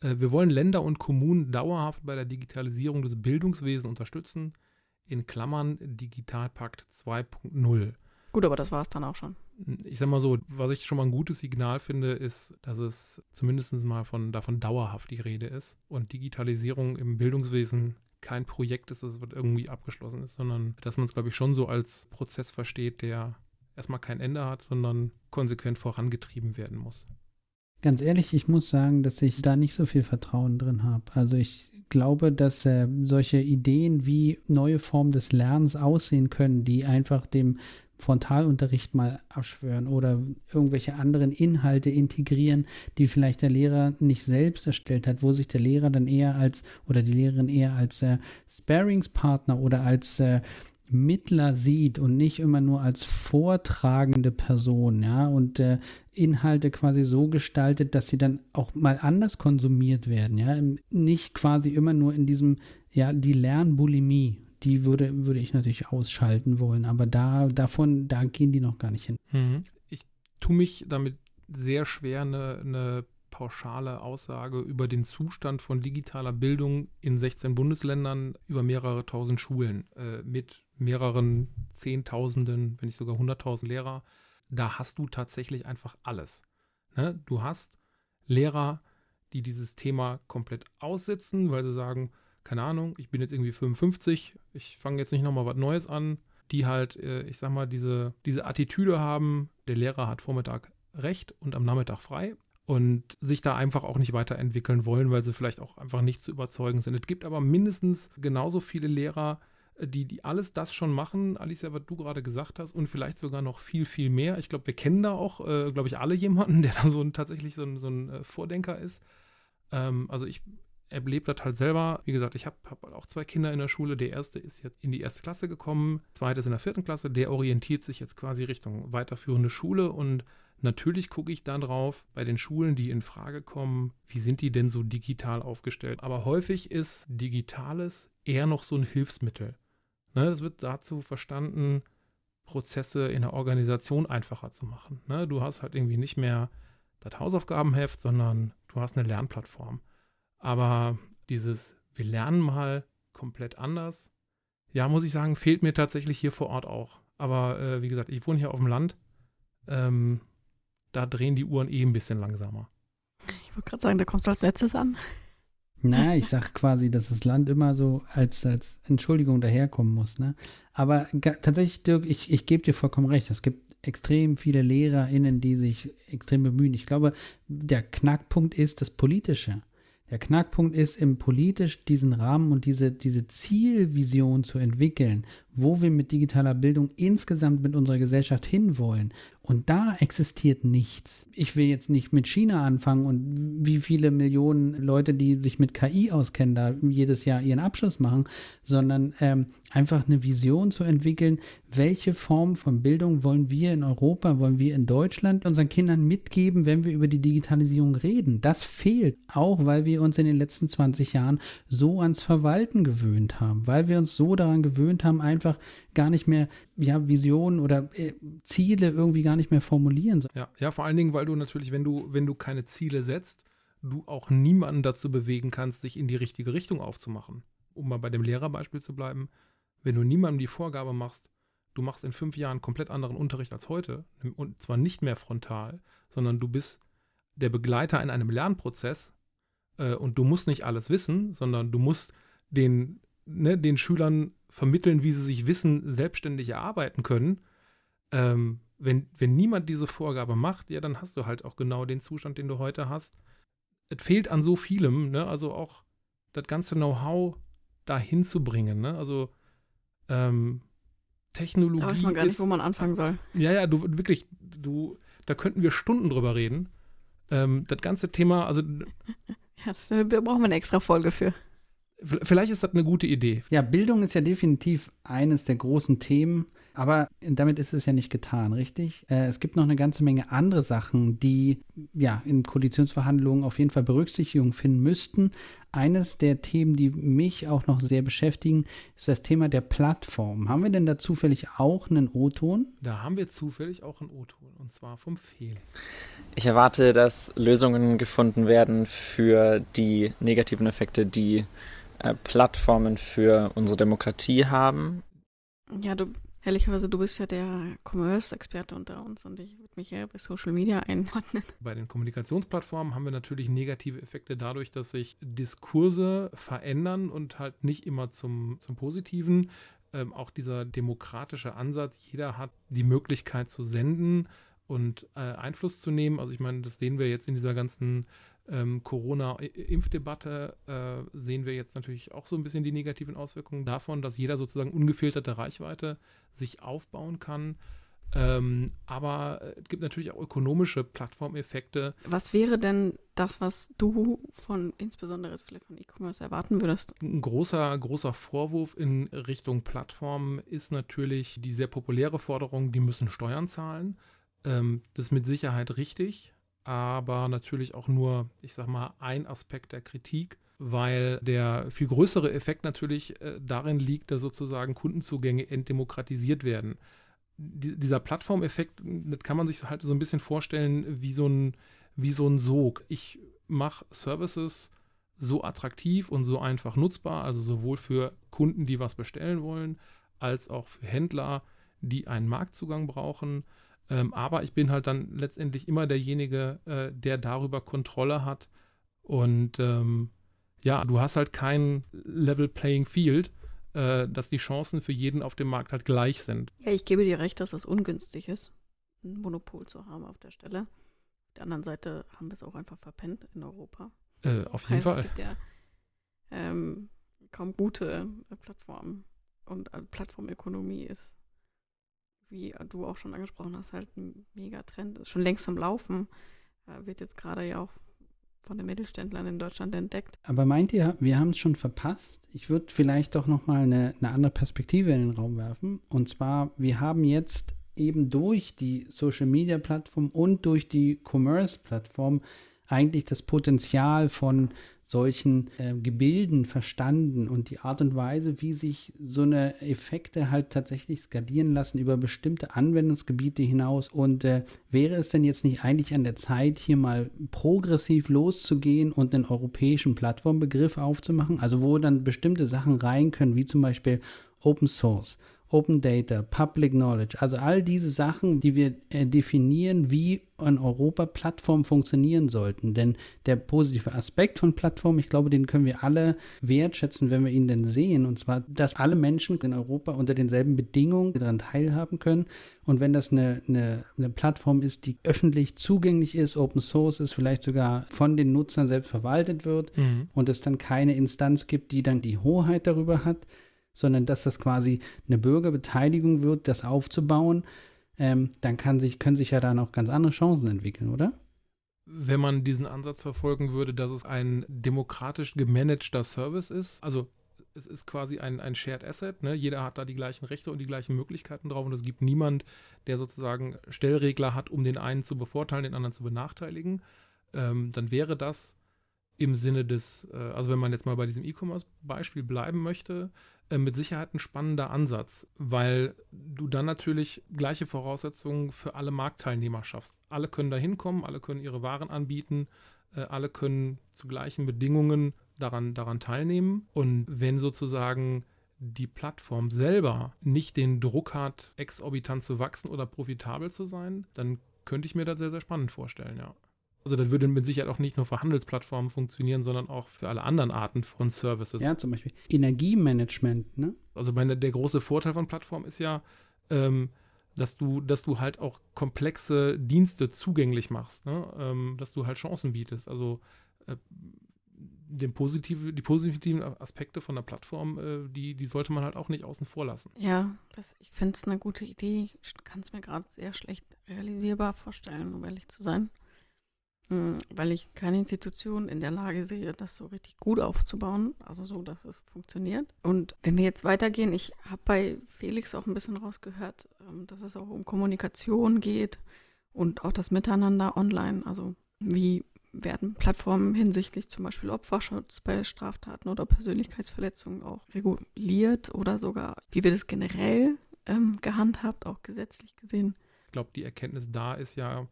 Speaker 1: äh, wir wollen Länder und Kommunen dauerhaft bei der Digitalisierung des Bildungswesens unterstützen, in Klammern Digitalpakt 2.0.
Speaker 5: Gut, aber das war es dann auch schon.
Speaker 1: Ich sag mal so, was ich schon mal ein gutes Signal finde, ist, dass es zumindest mal von davon dauerhaft die Rede ist und Digitalisierung im Bildungswesen kein Projekt ist, das irgendwie abgeschlossen ist, sondern dass man es, glaube ich, schon so als Prozess versteht, der erstmal kein Ende hat, sondern konsequent vorangetrieben werden muss.
Speaker 6: Ganz ehrlich, ich muss sagen, dass ich da nicht so viel Vertrauen drin habe. Also ich glaube, dass äh, solche Ideen wie neue Formen des Lernens aussehen können, die einfach dem Frontalunterricht mal abschwören oder irgendwelche anderen Inhalte integrieren, die vielleicht der Lehrer nicht selbst erstellt hat, wo sich der Lehrer dann eher als oder die Lehrerin eher als äh, Sparingspartner oder als äh, Mittler sieht und nicht immer nur als vortragende Person, ja, und äh, Inhalte quasi so gestaltet, dass sie dann auch mal anders konsumiert werden, ja, nicht quasi immer nur in diesem, ja, die Lernbulimie, die würde, würde ich natürlich ausschalten wollen. Aber da, davon, da gehen die noch gar nicht hin.
Speaker 1: Mhm. Ich tue mich damit sehr schwer, eine, eine pauschale Aussage über den Zustand von digitaler Bildung in 16 Bundesländern über mehrere tausend Schulen äh, mit mehreren Zehntausenden, wenn nicht sogar hunderttausend Lehrer. Da hast du tatsächlich einfach alles. Ne? Du hast Lehrer, die dieses Thema komplett aussitzen, weil sie sagen, keine Ahnung, ich bin jetzt irgendwie 55, ich fange jetzt nicht nochmal was Neues an, die halt, äh, ich sag mal, diese, diese Attitüde haben, der Lehrer hat Vormittag recht und am Nachmittag frei und sich da einfach auch nicht weiterentwickeln wollen, weil sie vielleicht auch einfach nicht zu überzeugen sind. Es gibt aber mindestens genauso viele Lehrer, äh, die, die alles das schon machen, Alicia, was du gerade gesagt hast, und vielleicht sogar noch viel, viel mehr. Ich glaube, wir kennen da auch, äh, glaube ich, alle jemanden, der da so ein, tatsächlich so ein, so ein äh, Vordenker ist. Ähm, also ich erlebt das halt selber. Wie gesagt, ich habe hab auch zwei Kinder in der Schule. Der erste ist jetzt in die erste Klasse gekommen, zweite ist in der vierten Klasse. Der orientiert sich jetzt quasi Richtung weiterführende Schule und Natürlich gucke ich dann drauf bei den Schulen, die in Frage kommen, wie sind die denn so digital aufgestellt. Aber häufig ist Digitales eher noch so ein Hilfsmittel. Ne, das wird dazu verstanden, Prozesse in der Organisation einfacher zu machen. Ne, du hast halt irgendwie nicht mehr das Hausaufgabenheft, sondern du hast eine Lernplattform. Aber dieses, wir lernen mal komplett anders, ja, muss ich sagen, fehlt mir tatsächlich hier vor Ort auch. Aber äh, wie gesagt, ich wohne hier auf dem Land. Ähm, da drehen die Uhren eh ein bisschen langsamer.
Speaker 5: Ich wollte gerade sagen, da kommst du als letztes an.
Speaker 6: Na, ich sag quasi, dass das Land immer so als, als Entschuldigung daherkommen muss. Ne? Aber tatsächlich, Dirk, ich, ich gebe dir vollkommen recht. Es gibt extrem viele LehrerInnen, die sich extrem bemühen. Ich glaube, der Knackpunkt ist das Politische. Der Knackpunkt ist, im politisch diesen Rahmen und diese, diese Zielvision zu entwickeln, wo wir mit digitaler Bildung insgesamt mit unserer Gesellschaft hinwollen. Und da existiert nichts. Ich will jetzt nicht mit China anfangen und wie viele Millionen Leute, die sich mit KI auskennen, da jedes Jahr ihren Abschluss machen, sondern ähm, einfach eine Vision zu entwickeln, welche Form von Bildung wollen wir in Europa, wollen wir in Deutschland unseren Kindern mitgeben, wenn wir über die Digitalisierung reden. Das fehlt, auch weil wir uns in den letzten 20 Jahren so ans Verwalten gewöhnt haben, weil wir uns so daran gewöhnt haben, einfach einfach gar nicht mehr, ja, Visionen oder äh, Ziele irgendwie gar nicht mehr formulieren.
Speaker 1: Ja, ja, vor allen Dingen, weil du natürlich, wenn du, wenn du keine Ziele setzt, du auch niemanden dazu bewegen kannst, sich in die richtige Richtung aufzumachen. Um mal bei dem Lehrerbeispiel zu bleiben, wenn du niemandem die Vorgabe machst, du machst in fünf Jahren komplett anderen Unterricht als heute, und zwar nicht mehr frontal, sondern du bist der Begleiter in einem Lernprozess äh, und du musst nicht alles wissen, sondern du musst den, ne, den Schülern vermitteln, wie sie sich Wissen selbstständig erarbeiten können. Ähm, wenn, wenn niemand diese Vorgabe macht, ja, dann hast du halt auch genau den Zustand, den du heute hast. Es fehlt an so vielem, ne? Also auch das ganze Know-how dahin zu bringen, ne? Also ähm, Technologie. Da
Speaker 5: weiß man gar nicht, wo man anfangen soll.
Speaker 1: Ja, ja, du wirklich, du, da könnten wir Stunden drüber reden. Ähm, das ganze Thema, also.
Speaker 5: ja, das, da brauchen wir eine extra Folge für.
Speaker 1: Vielleicht ist das eine gute Idee.
Speaker 6: Ja, Bildung ist ja definitiv eines der großen Themen, aber damit ist es ja nicht getan, richtig? Äh, es gibt noch eine ganze Menge andere Sachen, die ja in Koalitionsverhandlungen auf jeden Fall Berücksichtigung finden müssten. Eines der Themen, die mich auch noch sehr beschäftigen, ist das Thema der Plattform. Haben wir denn da zufällig auch einen O-Ton?
Speaker 1: Da haben wir zufällig auch einen O-Ton und zwar vom Fehl.
Speaker 9: Ich erwarte, dass Lösungen gefunden werden für die negativen Effekte, die äh, Plattformen für unsere Demokratie haben.
Speaker 5: Ja, du, ehrlicherweise, du bist ja der Commerce-Experte unter uns und ich würde mich ja bei Social Media einordnen.
Speaker 1: Bei den Kommunikationsplattformen haben wir natürlich negative Effekte dadurch, dass sich Diskurse verändern und halt nicht immer zum, zum Positiven. Ähm, auch dieser demokratische Ansatz, jeder hat die Möglichkeit zu senden und äh, Einfluss zu nehmen. Also ich meine, das sehen wir jetzt in dieser ganzen ähm, Corona-Impfdebatte äh, sehen wir jetzt natürlich auch so ein bisschen die negativen Auswirkungen davon, dass jeder sozusagen ungefilterte Reichweite sich aufbauen kann. Ähm, aber es gibt natürlich auch ökonomische Plattformeffekte.
Speaker 5: Was wäre denn das, was du von, insbesondere vielleicht von E-Commerce erwarten würdest?
Speaker 1: Ein großer, großer Vorwurf in Richtung Plattformen ist natürlich die sehr populäre Forderung, die müssen Steuern zahlen. Ähm, das ist mit Sicherheit richtig, aber natürlich auch nur, ich sag mal, ein Aspekt der Kritik weil der viel größere Effekt natürlich äh, darin liegt, dass sozusagen Kundenzugänge entdemokratisiert werden die, dieser Plattformeffekt, das kann man sich halt so ein bisschen vorstellen wie so ein, wie so ein Sog. Ich mache Services so attraktiv und so einfach nutzbar, also sowohl für Kunden, die was bestellen wollen, als auch für Händler, die einen Marktzugang brauchen. Ähm, aber ich bin halt dann letztendlich immer derjenige, äh, der darüber Kontrolle hat. Und ähm, ja, du hast halt kein Level Playing Field äh, dass die Chancen für jeden auf dem Markt halt gleich sind.
Speaker 5: Ja, ich gebe dir recht, dass es ungünstig ist, ein Monopol zu haben auf der Stelle. Auf der anderen Seite haben wir es auch einfach verpennt in Europa.
Speaker 1: Äh, auf jeden Fall.
Speaker 5: Es gibt ja ähm, kaum gute äh, Plattformen. Und äh, Plattformökonomie ist, wie du auch schon angesprochen hast, halt ein Megatrend. Ist schon längst am Laufen. Äh, wird jetzt gerade ja auch von den Mittelständlern in Deutschland entdeckt.
Speaker 6: Aber meint ihr, wir haben es schon verpasst? Ich würde vielleicht doch nochmal eine, eine andere Perspektive in den Raum werfen. Und zwar, wir haben jetzt eben durch die Social-Media-Plattform und durch die Commerce-Plattform eigentlich das Potenzial von solchen äh, Gebilden verstanden und die Art und Weise, wie sich so eine Effekte halt tatsächlich skalieren lassen über bestimmte Anwendungsgebiete hinaus. Und äh, wäre es denn jetzt nicht eigentlich an der Zeit, hier mal progressiv loszugehen und den europäischen Plattformbegriff aufzumachen? Also wo dann bestimmte Sachen rein können, wie zum Beispiel Open Source Open Data, Public Knowledge, also all diese Sachen, die wir äh, definieren, wie in Europa Plattformen funktionieren sollten. Denn der positive Aspekt von Plattformen, ich glaube, den können wir alle wertschätzen, wenn wir ihn denn sehen. Und zwar, dass alle Menschen in Europa unter denselben Bedingungen daran teilhaben können. Und wenn das eine, eine, eine Plattform ist, die öffentlich zugänglich ist, Open Source ist, vielleicht sogar von den Nutzern selbst verwaltet wird mhm. und es dann keine Instanz gibt, die dann die Hoheit darüber hat, sondern dass das quasi eine Bürgerbeteiligung wird, das aufzubauen, ähm, dann kann sich, können sich ja da noch ganz andere Chancen entwickeln, oder?
Speaker 1: Wenn man diesen Ansatz verfolgen würde, dass es ein demokratisch gemanagter Service ist, also es ist quasi ein, ein Shared Asset, ne? jeder hat da die gleichen Rechte und die gleichen Möglichkeiten drauf und es gibt niemand, der sozusagen Stellregler hat, um den einen zu bevorteilen, den anderen zu benachteiligen, ähm, dann wäre das im Sinne des, äh, also wenn man jetzt mal bei diesem E-Commerce-Beispiel bleiben möchte, äh, mit Sicherheit ein spannender Ansatz, weil du dann natürlich gleiche Voraussetzungen für alle Marktteilnehmer schaffst. Alle können da hinkommen, alle können ihre Waren anbieten, äh, alle können zu gleichen Bedingungen daran, daran teilnehmen. Und wenn sozusagen die Plattform selber nicht den Druck hat, exorbitant zu wachsen oder profitabel zu sein, dann könnte ich mir das sehr, sehr spannend vorstellen, ja. Also das würde mit Sicherheit auch nicht nur für Handelsplattformen funktionieren, sondern auch für alle anderen Arten von Services.
Speaker 6: Ja, zum Beispiel Energiemanagement, ne?
Speaker 1: Also meine, der große Vorteil von Plattformen ist ja, ähm, dass du, dass du halt auch komplexe Dienste zugänglich machst, ne? ähm, dass du halt Chancen bietest. Also äh, den positive, die positiven Aspekte von der Plattform, äh, die, die sollte man halt auch nicht außen vor lassen.
Speaker 5: Ja, das, ich finde es eine gute Idee. Ich kann es mir gerade sehr schlecht realisierbar vorstellen, um ehrlich zu sein. Hm, weil ich keine Institution in der Lage sehe, das so richtig gut aufzubauen, also so, dass es funktioniert. Und wenn wir jetzt weitergehen, ich habe bei Felix auch ein bisschen rausgehört, ähm, dass es auch um Kommunikation geht und auch das Miteinander online. Also wie werden Plattformen hinsichtlich zum Beispiel Opferschutz bei Straftaten oder Persönlichkeitsverletzungen auch reguliert oder sogar, wie wird es generell ähm, gehandhabt, auch gesetzlich gesehen?
Speaker 1: Ich glaube, die Erkenntnis da ist ja,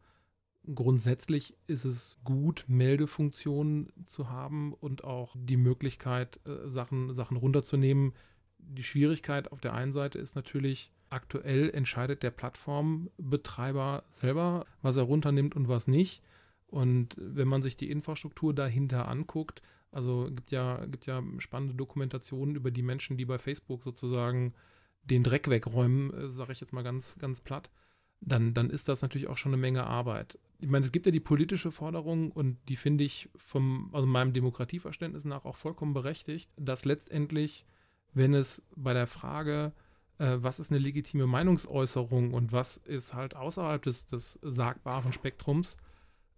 Speaker 1: Grundsätzlich ist es gut, Meldefunktionen zu haben und auch die Möglichkeit, äh, Sachen, Sachen runterzunehmen. Die Schwierigkeit auf der einen Seite ist natürlich, aktuell entscheidet der Plattformbetreiber selber, was er runternimmt und was nicht. Und wenn man sich die Infrastruktur dahinter anguckt, also gibt ja, gibt ja spannende Dokumentationen über die Menschen, die bei Facebook sozusagen den Dreck wegräumen, äh, sage ich jetzt mal ganz, ganz platt dann, dann ist das natürlich auch schon eine Menge Arbeit. Ich meine, es gibt ja die politische Forderung und die finde ich vom, also meinem Demokratieverständnis nach auch vollkommen berechtigt, dass letztendlich, wenn es bei der Frage äh, was ist eine legitime Meinungsäußerung und was ist halt außerhalb des, des sagbaren Spektrums,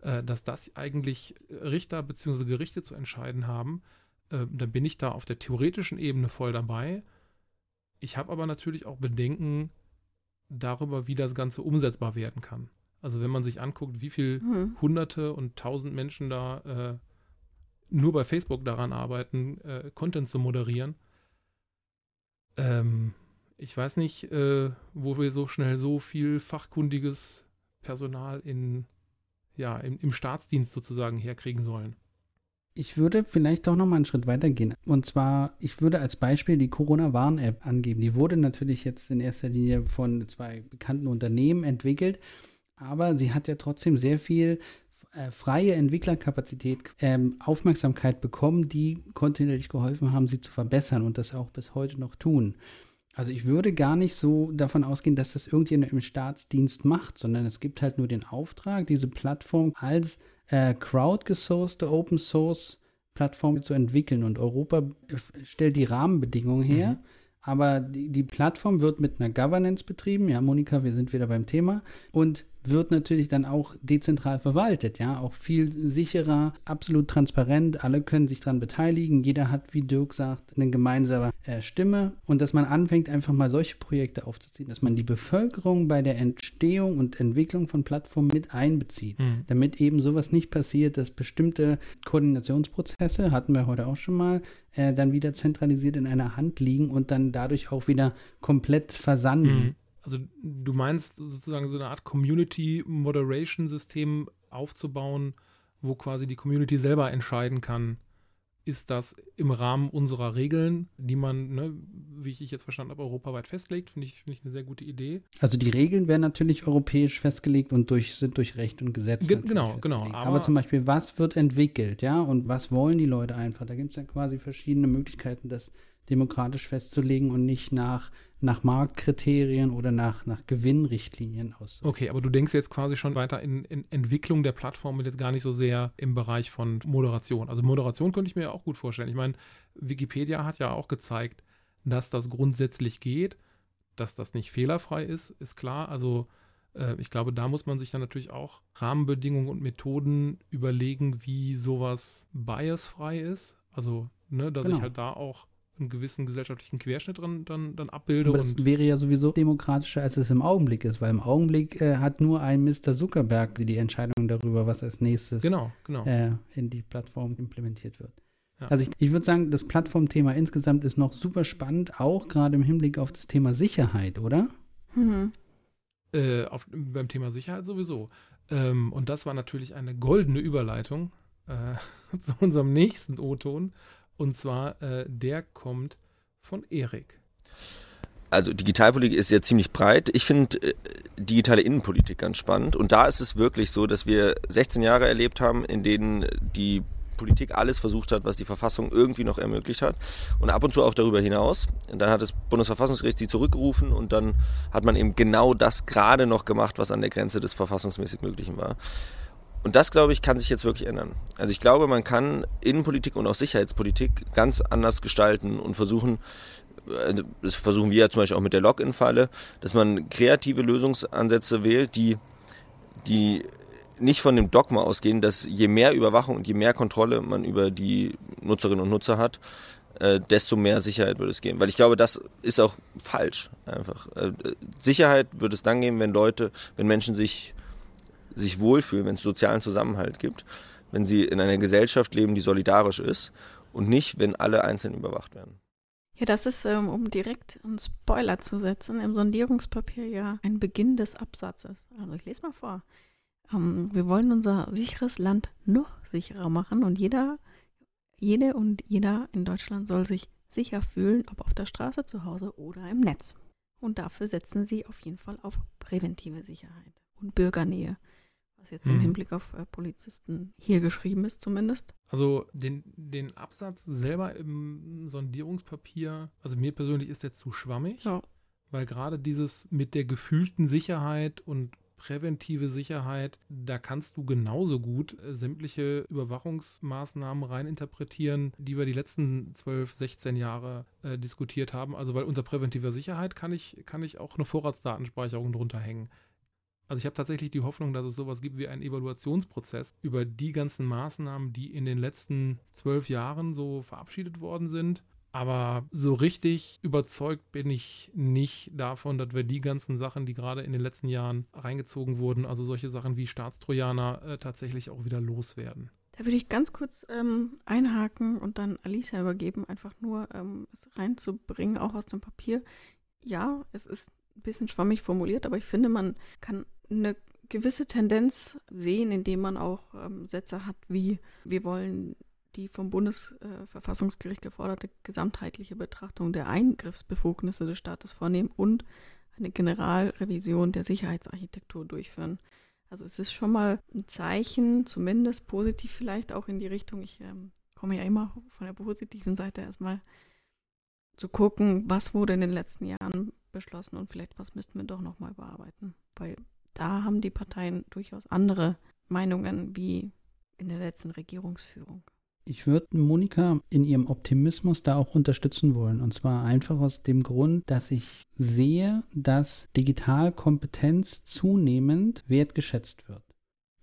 Speaker 1: äh, dass das eigentlich Richter bzw. Gerichte zu entscheiden haben, äh, dann bin ich da auf der theoretischen Ebene voll dabei. Ich habe aber natürlich auch Bedenken darüber, wie das Ganze umsetzbar werden kann. Also wenn man sich anguckt, wie viele mhm. Hunderte und Tausend Menschen da äh, nur bei Facebook daran arbeiten, äh, Content zu moderieren. Ähm, ich weiß nicht, äh, wo wir so schnell so viel fachkundiges Personal in, ja, im, im Staatsdienst sozusagen herkriegen sollen.
Speaker 6: Ich würde vielleicht doch noch mal einen Schritt weiter gehen. Und zwar, ich würde als Beispiel die Corona-Warn-App angeben. Die wurde natürlich jetzt in erster Linie von zwei bekannten Unternehmen entwickelt, aber sie hat ja trotzdem sehr viel äh, freie Entwicklerkapazität, ähm, Aufmerksamkeit bekommen, die kontinuierlich geholfen haben, sie zu verbessern und das auch bis heute noch tun. Also ich würde gar nicht so davon ausgehen, dass das irgendjemand im Staatsdienst macht, sondern es gibt halt nur den Auftrag, diese Plattform als äh, crowdgesourcete Open Source Plattform zu entwickeln. Und Europa stellt die Rahmenbedingungen her. Mhm. Aber die, die Plattform wird mit einer Governance betrieben. Ja, Monika, wir sind wieder beim Thema. Und wird natürlich dann auch dezentral verwaltet, ja, auch viel sicherer, absolut transparent, alle können sich daran beteiligen, jeder hat, wie Dirk sagt, eine gemeinsame äh, Stimme und dass man anfängt, einfach mal solche Projekte aufzuziehen, dass man die Bevölkerung bei der Entstehung und Entwicklung von Plattformen mit einbezieht, mhm. damit eben sowas nicht passiert, dass bestimmte Koordinationsprozesse, hatten wir heute auch schon mal, äh, dann wieder zentralisiert in einer Hand liegen und dann dadurch auch wieder komplett versanden. Mhm
Speaker 1: also du meinst sozusagen so eine Art Community Moderation System aufzubauen, wo quasi die Community selber entscheiden kann, ist das im Rahmen unserer Regeln, die man, ne, wie ich jetzt verstanden habe, europaweit festlegt, finde ich, find ich eine sehr gute Idee.
Speaker 6: Also die Regeln werden natürlich europäisch festgelegt und durch, sind durch Recht und Gesetz.
Speaker 1: Ge genau, genau.
Speaker 6: Aber, aber, zum Beispiel, was wird entwickelt, ja, und was wollen die Leute einfach? Da gibt es ja quasi verschiedene Möglichkeiten, das demokratisch festzulegen und nicht nach nach Marktkriterien oder nach, nach Gewinnrichtlinien aus.
Speaker 1: Okay, aber du denkst jetzt quasi schon weiter in, in Entwicklung der Plattform und jetzt gar nicht so sehr im Bereich von Moderation. Also Moderation könnte ich mir ja auch gut vorstellen. Ich meine, Wikipedia hat ja auch gezeigt, dass das grundsätzlich geht, dass das nicht fehlerfrei ist, ist klar. Also äh, ich glaube, da muss man sich dann natürlich auch Rahmenbedingungen und Methoden überlegen, wie sowas biasfrei ist. Also, ne, dass genau. ich halt da auch einen gewissen gesellschaftlichen Querschnitt dran, dann, dann abbilde.
Speaker 6: Aber das wäre ja sowieso demokratischer, als es im Augenblick ist, weil im Augenblick äh, hat nur ein Mr. Zuckerberg die Entscheidung darüber, was als nächstes
Speaker 1: genau, genau.
Speaker 6: Äh, in die Plattform implementiert wird. Ja. Also ich, ich würde sagen, das Plattformthema insgesamt ist noch super spannend, auch gerade im Hinblick auf das Thema Sicherheit, oder?
Speaker 1: Mhm. Äh, auf, beim Thema Sicherheit sowieso. Ähm, und das war natürlich eine goldene Überleitung äh, zu unserem nächsten O-Ton. Und zwar, äh, der kommt von Erik.
Speaker 8: Also Digitalpolitik ist ja ziemlich breit. Ich finde äh, digitale Innenpolitik ganz spannend. Und da ist es wirklich so, dass wir 16 Jahre erlebt haben, in denen die Politik alles versucht hat, was die Verfassung irgendwie noch ermöglicht hat. Und ab und zu auch darüber hinaus. Und dann hat das Bundesverfassungsgericht sie zurückgerufen und dann hat man eben genau das gerade noch gemacht, was an der Grenze des verfassungsmäßig Möglichen war. Und das, glaube ich, kann sich jetzt wirklich ändern. Also ich glaube, man kann Innenpolitik und auch Sicherheitspolitik ganz anders gestalten und versuchen, äh, das versuchen wir ja zum Beispiel auch mit der Login-Falle, dass man kreative Lösungsansätze wählt, die, die nicht von dem Dogma ausgehen, dass je mehr Überwachung und je mehr Kontrolle man über die Nutzerinnen und Nutzer hat, äh, desto mehr Sicherheit würde es geben. Weil ich glaube, das ist auch falsch einfach. Äh, Sicherheit würde es dann geben, wenn Leute, wenn Menschen sich sich wohlfühlen, wenn es sozialen Zusammenhalt gibt, wenn sie in einer Gesellschaft leben, die solidarisch ist und nicht, wenn alle einzeln überwacht werden.
Speaker 5: Ja, das ist, ähm, um direkt einen Spoiler zu setzen, im Sondierungspapier ja ein Beginn des Absatzes. Also ich lese mal vor. Ähm, wir wollen unser sicheres Land noch sicherer machen und jeder, jede und jeder in Deutschland soll sich sicher fühlen, ob auf der Straße, zu Hause oder im Netz. Und dafür setzen sie auf jeden Fall auf präventive Sicherheit und Bürgernähe was jetzt im mhm. Hinblick auf äh, Polizisten hier geschrieben ist zumindest.
Speaker 1: Also den, den Absatz selber im Sondierungspapier, also mir persönlich ist der zu schwammig, ja. weil gerade dieses mit der gefühlten Sicherheit und präventive Sicherheit, da kannst du genauso gut äh, sämtliche Überwachungsmaßnahmen reininterpretieren, die wir die letzten 12, 16 Jahre äh, diskutiert haben. Also weil unter präventiver Sicherheit kann ich, kann ich auch eine Vorratsdatenspeicherung drunter hängen. Also ich habe tatsächlich die Hoffnung, dass es sowas gibt wie einen Evaluationsprozess über die ganzen Maßnahmen, die in den letzten zwölf Jahren so verabschiedet worden sind. Aber so richtig überzeugt bin ich nicht davon, dass wir die ganzen Sachen, die gerade in den letzten Jahren reingezogen wurden, also solche Sachen wie Staatstrojaner, äh, tatsächlich auch wieder loswerden.
Speaker 5: Da würde ich ganz kurz ähm, einhaken und dann Alicia übergeben, einfach nur ähm, es reinzubringen, auch aus dem Papier. Ja, es ist ein bisschen schwammig formuliert, aber ich finde, man kann eine gewisse Tendenz sehen, indem man auch ähm, Sätze hat wie wir wollen die vom Bundesverfassungsgericht geforderte gesamtheitliche Betrachtung der Eingriffsbefugnisse des Staates vornehmen und eine Generalrevision der Sicherheitsarchitektur durchführen. Also es ist schon mal ein Zeichen, zumindest positiv vielleicht auch in die Richtung, ich ähm, komme ja immer von der positiven Seite erstmal, zu gucken, was wurde in den letzten Jahren beschlossen und vielleicht was müssten wir doch nochmal bearbeiten. Weil da haben die Parteien durchaus andere Meinungen wie in der letzten Regierungsführung.
Speaker 6: Ich würde Monika in ihrem Optimismus da auch unterstützen wollen. Und zwar einfach aus dem Grund, dass ich sehe, dass Digitalkompetenz zunehmend wertgeschätzt wird.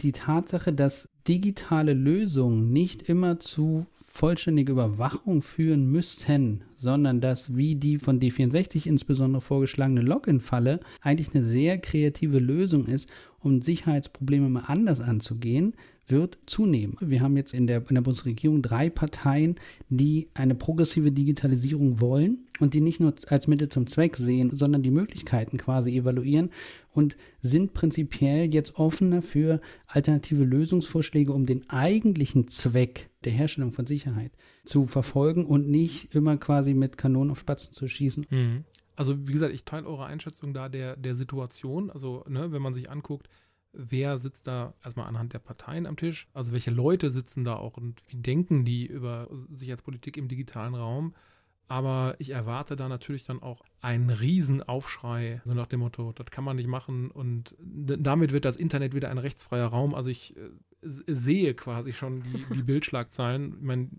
Speaker 6: Die Tatsache, dass digitale Lösungen nicht immer zu vollständige Überwachung führen müssten, sondern dass wie die von D64 insbesondere vorgeschlagene Login-Falle eigentlich eine sehr kreative Lösung ist, um Sicherheitsprobleme mal anders anzugehen, wird zunehmen. Wir haben jetzt in der, in der Bundesregierung drei Parteien, die eine progressive Digitalisierung wollen und die nicht nur als Mittel zum Zweck sehen, sondern die Möglichkeiten quasi evaluieren und sind prinzipiell jetzt offener für alternative Lösungsvorschläge, um den eigentlichen Zweck der Herstellung von Sicherheit zu verfolgen und nicht immer quasi mit Kanonen auf Spatzen zu schießen.
Speaker 1: Mhm. Also wie gesagt, ich teile eure Einschätzung da der, der Situation. Also ne, wenn man sich anguckt, wer sitzt da erstmal anhand der Parteien am Tisch, also welche Leute sitzen da auch und wie denken die über Sicherheitspolitik im digitalen Raum. Aber ich erwarte da natürlich dann auch einen Riesenaufschrei, so nach dem Motto, das kann man nicht machen. Und damit wird das Internet wieder ein rechtsfreier Raum. Also ich äh, sehe quasi schon die, die Bildschlagzeilen. Ich meine,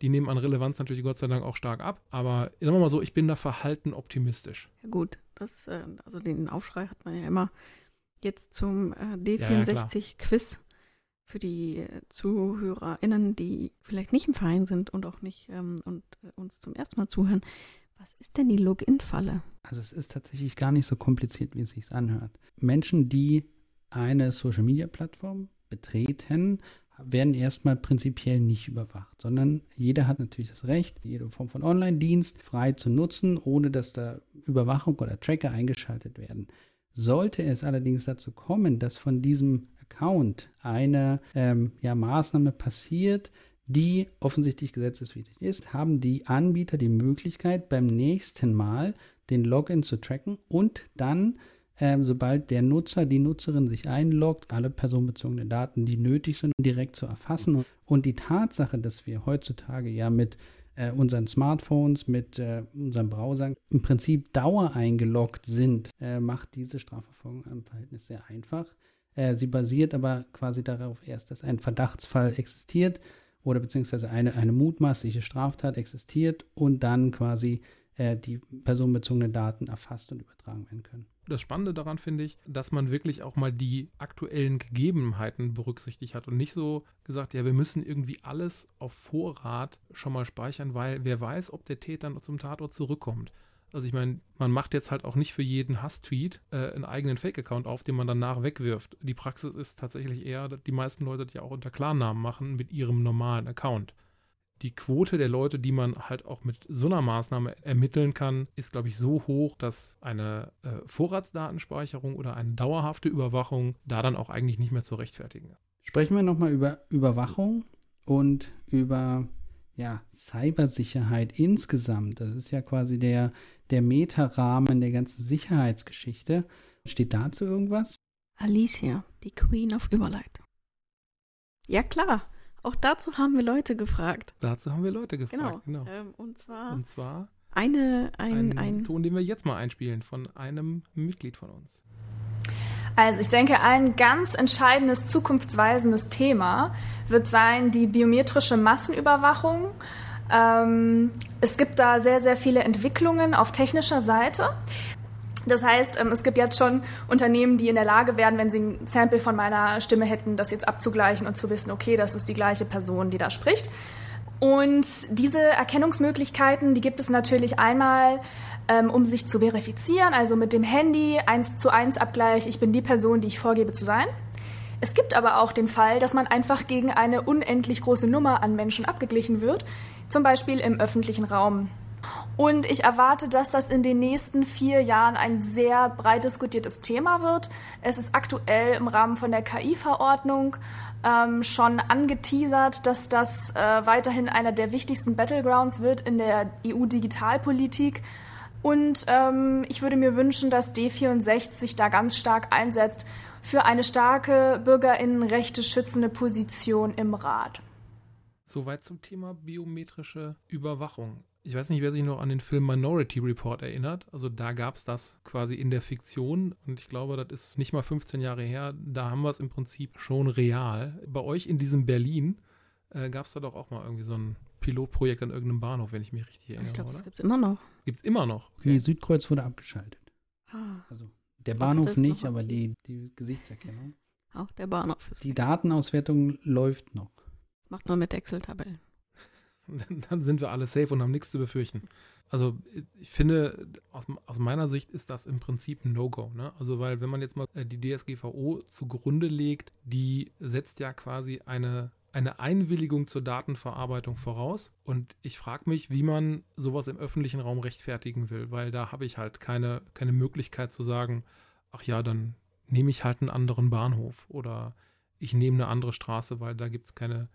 Speaker 1: die nehmen an Relevanz natürlich Gott sei Dank auch stark ab. Aber sagen wir mal so, ich bin da verhalten optimistisch.
Speaker 5: Ja gut, das, äh, also den Aufschrei hat man ja immer jetzt zum äh, D64-Quiz ja, ja, für die äh, ZuhörerInnen, die vielleicht nicht im Verein sind und auch nicht ähm, und uns zum ersten Mal zuhören. Was ist denn die Login-Falle?
Speaker 6: Also es ist tatsächlich gar nicht so kompliziert, wie es sich anhört. Menschen, die eine Social-Media-Plattform betreten, werden erstmal prinzipiell nicht überwacht, sondern jeder hat natürlich das Recht, jede Form von Online-Dienst frei zu nutzen, ohne dass da Überwachung oder Tracker eingeschaltet werden. Sollte es allerdings dazu kommen, dass von diesem Account eine ähm, ja, Maßnahme passiert, die offensichtlich gesetzeswidrig ist, haben die Anbieter die Möglichkeit, beim nächsten Mal den Login zu tracken und dann, ähm, sobald der Nutzer, die Nutzerin sich einloggt, alle personenbezogenen Daten, die nötig sind, direkt zu erfassen. Und die Tatsache, dass wir heutzutage ja mit äh, unseren Smartphones, mit äh, unseren Browsern im Prinzip Dauer eingeloggt sind, äh, macht diese Strafverfolgung im Verhältnis sehr einfach. Äh, sie basiert aber quasi darauf erst, dass ein Verdachtsfall existiert oder beziehungsweise eine, eine mutmaßliche Straftat existiert und dann quasi äh, die personenbezogenen Daten erfasst und übertragen werden können
Speaker 1: das Spannende daran finde ich, dass man wirklich auch mal die aktuellen Gegebenheiten berücksichtigt hat und nicht so gesagt, ja, wir müssen irgendwie alles auf Vorrat schon mal speichern, weil wer weiß, ob der Täter zum Tatort zurückkommt. Also ich meine, man macht jetzt halt auch nicht für jeden Hass-Tweet äh, einen eigenen Fake-Account auf, den man danach wegwirft. Die Praxis ist tatsächlich eher, dass die meisten Leute das ja auch unter Klarnamen machen mit ihrem normalen Account die Quote der Leute, die man halt auch mit so einer Maßnahme ermitteln kann, ist, glaube ich, so hoch, dass eine äh, Vorratsdatenspeicherung oder eine dauerhafte Überwachung da dann auch eigentlich nicht mehr zu rechtfertigen ist.
Speaker 6: Sprechen wir nochmal über Überwachung und über ja, Cybersicherheit insgesamt. Das ist ja quasi der, der Metarahmen der ganzen Sicherheitsgeschichte. Steht dazu irgendwas?
Speaker 5: Alicia, die Queen of Überleitung. Ja, klar. Auch dazu haben wir Leute gefragt.
Speaker 1: Dazu haben wir Leute gefragt,
Speaker 5: genau. genau. Ähm, und zwar,
Speaker 1: und zwar
Speaker 5: eine, ein,
Speaker 1: ein, ein Ton, den wir jetzt mal einspielen von einem Mitglied von uns.
Speaker 10: Also ich denke, ein ganz entscheidendes zukunftsweisendes Thema wird sein die biometrische Massenüberwachung. Ähm, es gibt da sehr, sehr viele Entwicklungen auf technischer Seite. Das heißt, ähm, es gibt jetzt schon Unternehmen, die in der Lage wären, wenn sie ein Sample von meiner Stimme hätten, das jetzt abzugleichen und zu wissen, okay, das ist die gleiche Person, die da spricht. Und diese Erkennungsmöglichkeiten, die gibt es natürlich einmal, ähm, um sich zu verifizieren, also mit dem Handy eins zu eins Abgleich, ich bin die Person, die ich vorgebe zu sein. Es gibt aber auch den Fall, dass man einfach gegen eine unendlich große Nummer an Menschen abgeglichen wird, zum Beispiel im öffentlichen Raum. Und ich erwarte, dass das in den nächsten vier Jahren ein sehr breit diskutiertes Thema wird. Es ist aktuell im Rahmen von der KI-Verordnung ähm, schon angeteasert, dass das äh, weiterhin einer der wichtigsten Battlegrounds wird in der EU-Digitalpolitik. Und ähm, ich würde mir wünschen, dass D64 sich da ganz stark einsetzt für eine starke Bürgerinnenrechte schützende Position im Rat.
Speaker 1: Soweit zum Thema biometrische Überwachung. Ich weiß nicht, wer sich noch an den Film Minority Report erinnert. Also da gab es das quasi in der Fiktion und ich glaube, das ist nicht mal 15 Jahre her. Da haben wir es im Prinzip schon real. Bei euch in diesem Berlin äh, gab es da doch auch mal irgendwie so ein Pilotprojekt an irgendeinem Bahnhof, wenn ich mich richtig erinnere.
Speaker 5: Ich glaube, das gibt es immer noch.
Speaker 1: Gibt es immer noch?
Speaker 6: Okay. Nee, Südkreuz wurde abgeschaltet.
Speaker 5: Ah.
Speaker 6: Also der Bahnhof nicht, aber die, die Gesichtserkennung.
Speaker 5: Auch der Bahnhof ist.
Speaker 6: Die Datenauswertung läuft noch.
Speaker 5: Das macht man mit Excel-Tabellen.
Speaker 1: Dann sind wir alle safe und haben nichts zu befürchten. Also ich finde, aus, aus meiner Sicht ist das im Prinzip ein No-Go. Ne? Also weil wenn man jetzt mal äh, die DSGVO zugrunde legt, die setzt ja quasi eine eine Einwilligung zur Datenverarbeitung voraus. Und ich frage mich, wie man sowas im öffentlichen Raum rechtfertigen will, weil da habe ich halt keine, keine Möglichkeit zu sagen, ach ja, dann nehme ich halt einen anderen Bahnhof oder ich nehme eine andere Straße, weil da gibt es keine,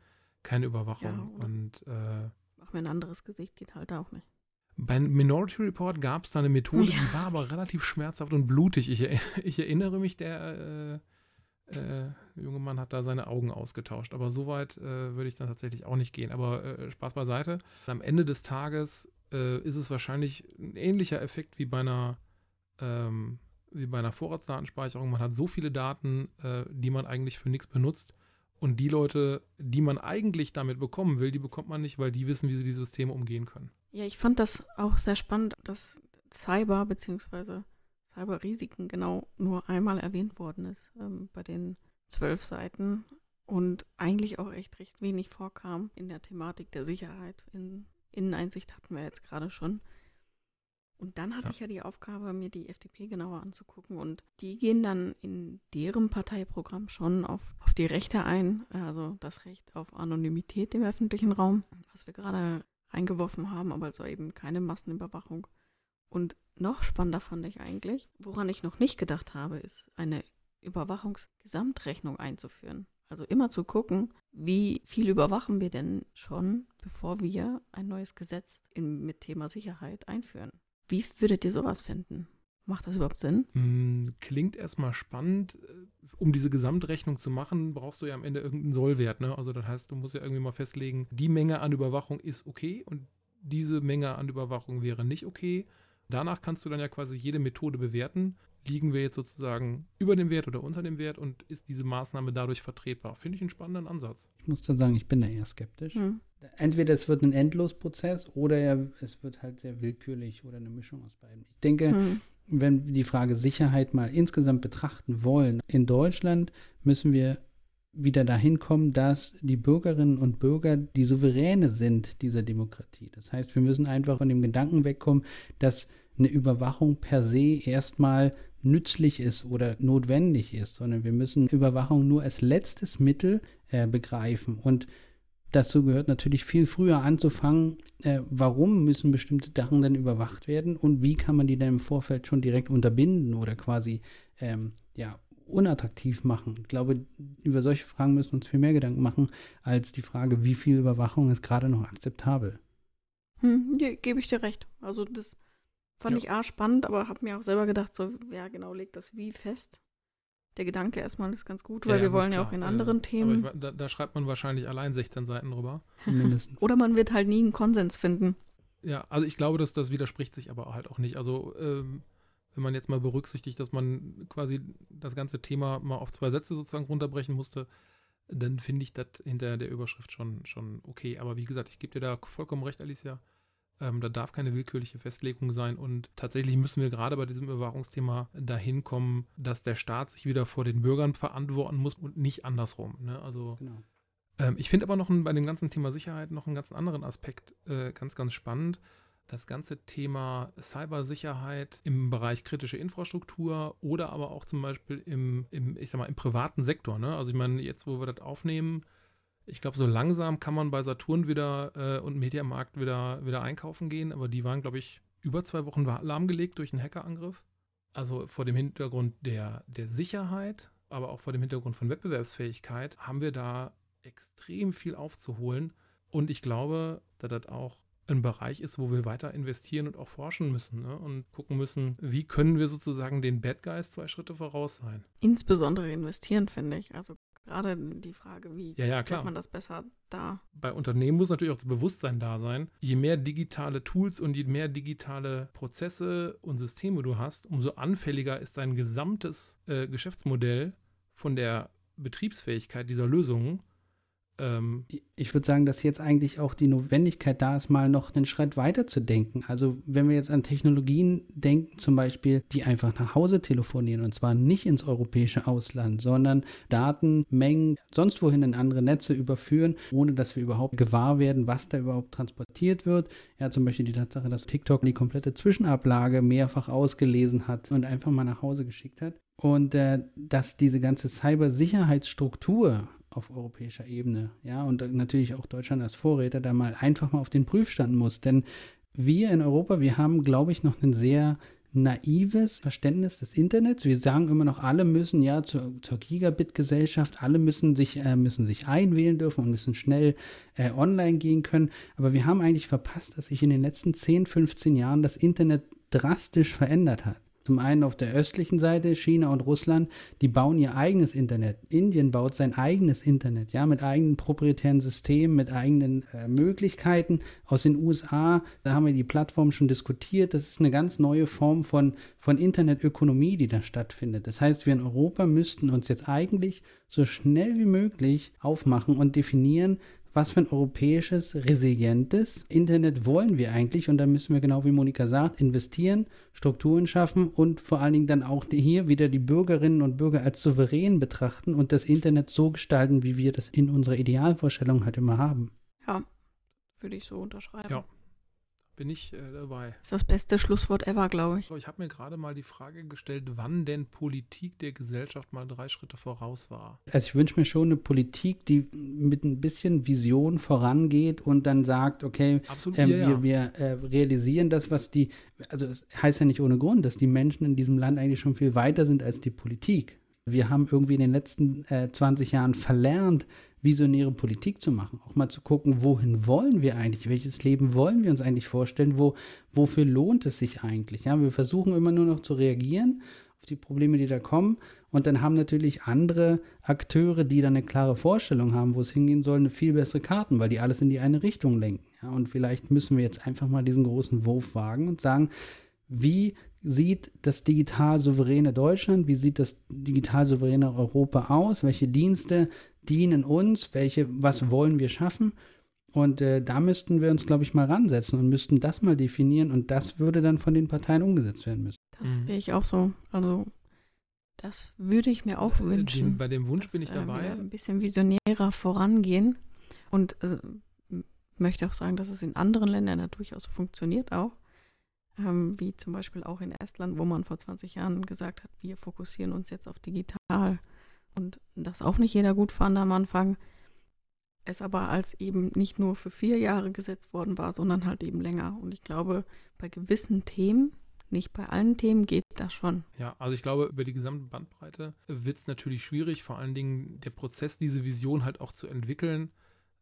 Speaker 1: keine Überwachung. Ja, und äh,
Speaker 5: mach mir ein anderes Gesicht, geht halt auch nicht.
Speaker 1: Beim Minority Report gab es da eine Methode, ja. die war aber relativ schmerzhaft und blutig. Ich, ich erinnere mich, der äh, äh, junge Mann hat da seine Augen ausgetauscht. Aber so weit äh, würde ich dann tatsächlich auch nicht gehen. Aber äh, Spaß beiseite. Am Ende des Tages äh, ist es wahrscheinlich ein ähnlicher Effekt wie bei einer, ähm, wie bei einer Vorratsdatenspeicherung. Man hat so viele Daten, äh, die man eigentlich für nichts benutzt. Und die Leute, die man eigentlich damit bekommen will, die bekommt man nicht, weil die wissen, wie sie die Systeme umgehen können.
Speaker 5: Ja, ich fand das auch sehr spannend, dass Cyber bzw. Cyberrisiken genau nur einmal erwähnt worden ist ähm, bei den zwölf Seiten und eigentlich auch echt recht wenig vorkam in der Thematik der Sicherheit. In Inneneinsicht hatten wir jetzt gerade schon. Und dann hatte ja. ich ja die Aufgabe, mir die FDP genauer anzugucken. Und die gehen dann in deren Parteiprogramm schon auf, auf die Rechte ein, also das Recht auf Anonymität im öffentlichen Raum, was wir gerade reingeworfen haben, aber also eben keine Massenüberwachung. Und noch spannender fand ich eigentlich, woran ich noch nicht gedacht habe, ist eine Überwachungsgesamtrechnung einzuführen. Also immer zu gucken, wie viel überwachen wir denn schon, bevor wir ein neues Gesetz in, mit Thema Sicherheit einführen. Wie würdet ihr sowas finden? Macht das überhaupt Sinn?
Speaker 1: Hm, klingt erstmal spannend. Um diese Gesamtrechnung zu machen, brauchst du ja am Ende irgendeinen Sollwert. Ne? Also das heißt, du musst ja irgendwie mal festlegen, die Menge an Überwachung ist okay und diese Menge an Überwachung wäre nicht okay. Danach kannst du dann ja quasi jede Methode bewerten. Liegen wir jetzt sozusagen über dem Wert oder unter dem Wert und ist diese Maßnahme dadurch vertretbar? Finde ich einen spannenden Ansatz.
Speaker 6: Ich muss dann sagen, ich bin da eher skeptisch. Hm. Entweder es wird ein Endlosprozess oder es wird halt sehr willkürlich oder eine Mischung aus beiden. Ich denke, hm. wenn wir die Frage Sicherheit mal insgesamt betrachten wollen, in Deutschland müssen wir wieder dahin kommen, dass die Bürgerinnen und Bürger die Souveräne sind dieser Demokratie. Das heißt, wir müssen einfach von dem Gedanken wegkommen, dass eine Überwachung per se erstmal nützlich ist oder notwendig ist, sondern wir müssen Überwachung nur als letztes Mittel äh, begreifen. Und dazu gehört natürlich viel früher anzufangen, äh, warum müssen bestimmte Sachen dann überwacht werden und wie kann man die dann im Vorfeld schon direkt unterbinden oder quasi ähm, ja, unattraktiv machen. Ich glaube, über solche Fragen müssen wir uns viel mehr Gedanken machen, als die Frage, wie viel Überwachung ist gerade noch akzeptabel.
Speaker 5: Hm, gebe ich dir recht. Also das fand ja. ich A spannend, aber habe mir auch selber gedacht, so, ja genau, legt das wie fest. Der Gedanke erstmal ist ganz gut, weil ja, wir wollen klar. ja auch in anderen Themen.
Speaker 1: Ich, da, da, schreibt man wahrscheinlich allein 16 Seiten drüber.
Speaker 5: Mindestens. Oder man wird halt nie einen Konsens finden.
Speaker 1: Ja, also ich glaube, dass das widerspricht sich aber halt auch nicht. Also ähm, wenn man jetzt mal berücksichtigt, dass man quasi das ganze Thema mal auf zwei Sätze sozusagen runterbrechen musste, dann finde ich das hinter der Überschrift schon, schon okay. Aber wie gesagt, ich gebe dir da vollkommen recht, Alicia. Ähm, da darf keine willkürliche Festlegung sein. Und tatsächlich müssen wir gerade bei diesem Überwachungsthema dahin kommen, dass der Staat sich wieder vor den Bürgern verantworten muss und nicht andersrum. Ne? Also genau. ähm, ich finde aber noch ein, bei dem ganzen Thema Sicherheit noch einen ganz anderen Aspekt äh, ganz, ganz spannend das ganze Thema Cybersicherheit im Bereich kritische Infrastruktur oder aber auch zum Beispiel im, im ich sag mal, im privaten Sektor. Ne? Also ich meine, jetzt, wo wir das aufnehmen, ich glaube, so langsam kann man bei Saturn wieder äh, und Mediamarkt wieder, wieder einkaufen gehen, aber die waren, glaube ich, über zwei Wochen lahmgelegt durch einen Hackerangriff. Also vor dem Hintergrund der, der Sicherheit, aber auch vor dem Hintergrund von Wettbewerbsfähigkeit haben wir da extrem viel aufzuholen. Und ich glaube, dass das auch ein Bereich ist, wo wir weiter investieren und auch forschen müssen ne? und gucken müssen, wie können wir sozusagen den Bad Guys zwei Schritte voraus sein.
Speaker 5: Insbesondere investieren, finde ich. Also gerade die Frage, wie
Speaker 1: ja, ja,
Speaker 5: stellt
Speaker 1: klar.
Speaker 5: man das besser dar?
Speaker 1: Bei Unternehmen muss natürlich auch das Bewusstsein da sein. Je mehr digitale Tools und je mehr digitale Prozesse und Systeme du hast, umso anfälliger ist dein gesamtes äh, Geschäftsmodell von der Betriebsfähigkeit dieser Lösungen
Speaker 6: ähm, ich würde sagen, dass jetzt eigentlich auch die Notwendigkeit da ist, mal noch einen Schritt weiter zu denken. Also wenn wir jetzt an Technologien denken, zum Beispiel, die einfach nach Hause telefonieren und zwar nicht ins europäische Ausland, sondern Datenmengen sonst wohin in andere Netze überführen, ohne dass wir überhaupt gewahr werden, was da überhaupt transportiert wird. Ja, zum Beispiel die Tatsache, dass TikTok die komplette Zwischenablage mehrfach ausgelesen hat und einfach mal nach Hause geschickt hat. Und äh, dass diese ganze Cybersicherheitsstruktur auf europäischer Ebene, ja, und natürlich auch Deutschland als Vorräter da mal einfach mal auf den Prüfstand muss. Denn wir in Europa, wir haben, glaube ich, noch ein sehr naives Verständnis des Internets. Wir sagen immer noch, alle müssen ja zur, zur Gigabit-Gesellschaft, alle müssen sich, äh, müssen sich einwählen dürfen und müssen schnell äh, online gehen können. Aber wir haben eigentlich verpasst, dass sich in den letzten 10, 15 Jahren das Internet drastisch verändert hat. Zum einen auf der östlichen Seite, China und Russland, die bauen ihr eigenes Internet. Indien baut sein eigenes Internet, ja, mit eigenen proprietären Systemen, mit eigenen äh, Möglichkeiten. Aus den USA, da haben wir die Plattform schon diskutiert, das ist eine ganz neue Form von, von Internetökonomie, die da stattfindet. Das heißt, wir in Europa müssten uns jetzt eigentlich so schnell wie möglich aufmachen und definieren, was für ein europäisches, resilientes Internet wollen wir eigentlich? Und da müssen wir genau wie Monika sagt, investieren, Strukturen schaffen und vor allen Dingen dann auch hier wieder die Bürgerinnen und Bürger als souverän betrachten und das Internet so gestalten, wie wir das in unserer Idealvorstellung halt immer haben.
Speaker 5: Ja, würde ich so unterschreiben.
Speaker 1: Ja, bin ich äh, dabei.
Speaker 5: Das ist das beste Schlusswort ever, glaube ich.
Speaker 1: Ich habe mir gerade mal die Frage gestellt, wann denn Politik der Gesellschaft mal drei Schritte voraus war.
Speaker 6: Also ich wünsche mir schon eine Politik, die mit ein bisschen Vision vorangeht und dann sagt, okay,
Speaker 1: Absolut,
Speaker 6: ähm,
Speaker 1: ja,
Speaker 6: wir, wir äh, realisieren das, was die, also es heißt ja nicht ohne Grund, dass die Menschen in diesem Land eigentlich schon viel weiter sind als die Politik. Wir haben irgendwie in den letzten äh, 20 Jahren verlernt, visionäre Politik zu machen. Auch mal zu gucken, wohin wollen wir eigentlich? Welches Leben wollen wir uns eigentlich vorstellen? Wo, wofür lohnt es sich eigentlich? Ja, wir versuchen immer nur noch zu reagieren auf die Probleme, die da kommen. Und dann haben natürlich andere Akteure, die dann eine klare Vorstellung haben, wo es hingehen soll, eine viel bessere Karten, weil die alles in die eine Richtung lenken. Ja, und vielleicht müssen wir jetzt einfach mal diesen großen Wurf wagen und sagen, wie sieht das digital souveräne Deutschland, wie sieht das digital souveräne Europa aus, welche Dienste dienen uns, welche, was wollen wir schaffen. Und äh, da müssten wir uns, glaube ich, mal ransetzen und müssten das mal definieren und das würde dann von den Parteien umgesetzt werden müssen.
Speaker 5: Das mhm. sehe ich auch so. Also das würde ich mir auch wünschen.
Speaker 1: Bei dem Wunsch bin ich
Speaker 5: äh,
Speaker 1: dabei.
Speaker 5: ein bisschen visionärer vorangehen und also, möchte auch sagen, dass es in anderen Ländern ja durchaus funktioniert auch. Ähm, wie zum Beispiel auch in Estland, wo man vor 20 Jahren gesagt hat, wir fokussieren uns jetzt auf digital und das auch nicht jeder gut fand am Anfang, es aber als eben nicht nur für vier Jahre gesetzt worden war, sondern halt eben länger. Und ich glaube, bei gewissen Themen, nicht bei allen Themen, geht das schon.
Speaker 1: Ja, also ich glaube, über die gesamte Bandbreite wird es natürlich schwierig, vor allen Dingen der Prozess, diese Vision halt auch zu entwickeln.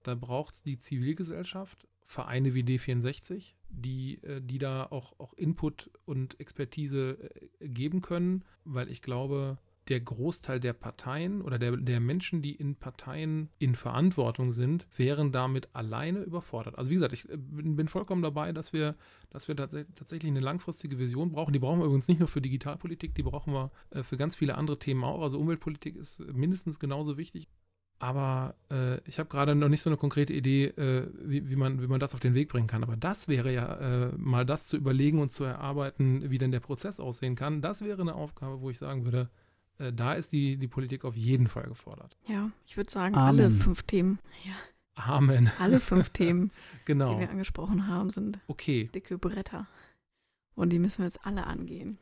Speaker 1: Da braucht es die Zivilgesellschaft, Vereine wie D64, die, äh, die da auch, auch Input und Expertise äh, geben können, weil ich glaube, der Großteil der Parteien oder der, der Menschen, die in Parteien in Verantwortung sind, wären damit alleine überfordert. Also wie gesagt, ich äh, bin, bin vollkommen dabei, dass wir, dass wir tats tatsächlich eine langfristige Vision brauchen. Die brauchen wir übrigens nicht nur für Digitalpolitik, die brauchen wir äh, für ganz viele andere Themen auch. Also Umweltpolitik ist mindestens genauso wichtig. Aber äh, ich habe gerade noch nicht so eine konkrete Idee, äh, wie, wie, man, wie man das auf den Weg bringen kann. Aber das wäre ja äh, mal das zu überlegen und zu erarbeiten, wie denn der Prozess aussehen kann. Das wäre eine Aufgabe, wo ich sagen würde, äh, da ist die, die Politik auf jeden Fall gefordert.
Speaker 5: Ja, ich würde sagen,
Speaker 6: Amen.
Speaker 5: alle fünf Themen. Ja.
Speaker 1: Amen.
Speaker 5: Alle fünf Themen,
Speaker 1: genau.
Speaker 5: die wir angesprochen haben, sind
Speaker 1: okay.
Speaker 5: dicke Bretter. Und die müssen wir jetzt alle angehen.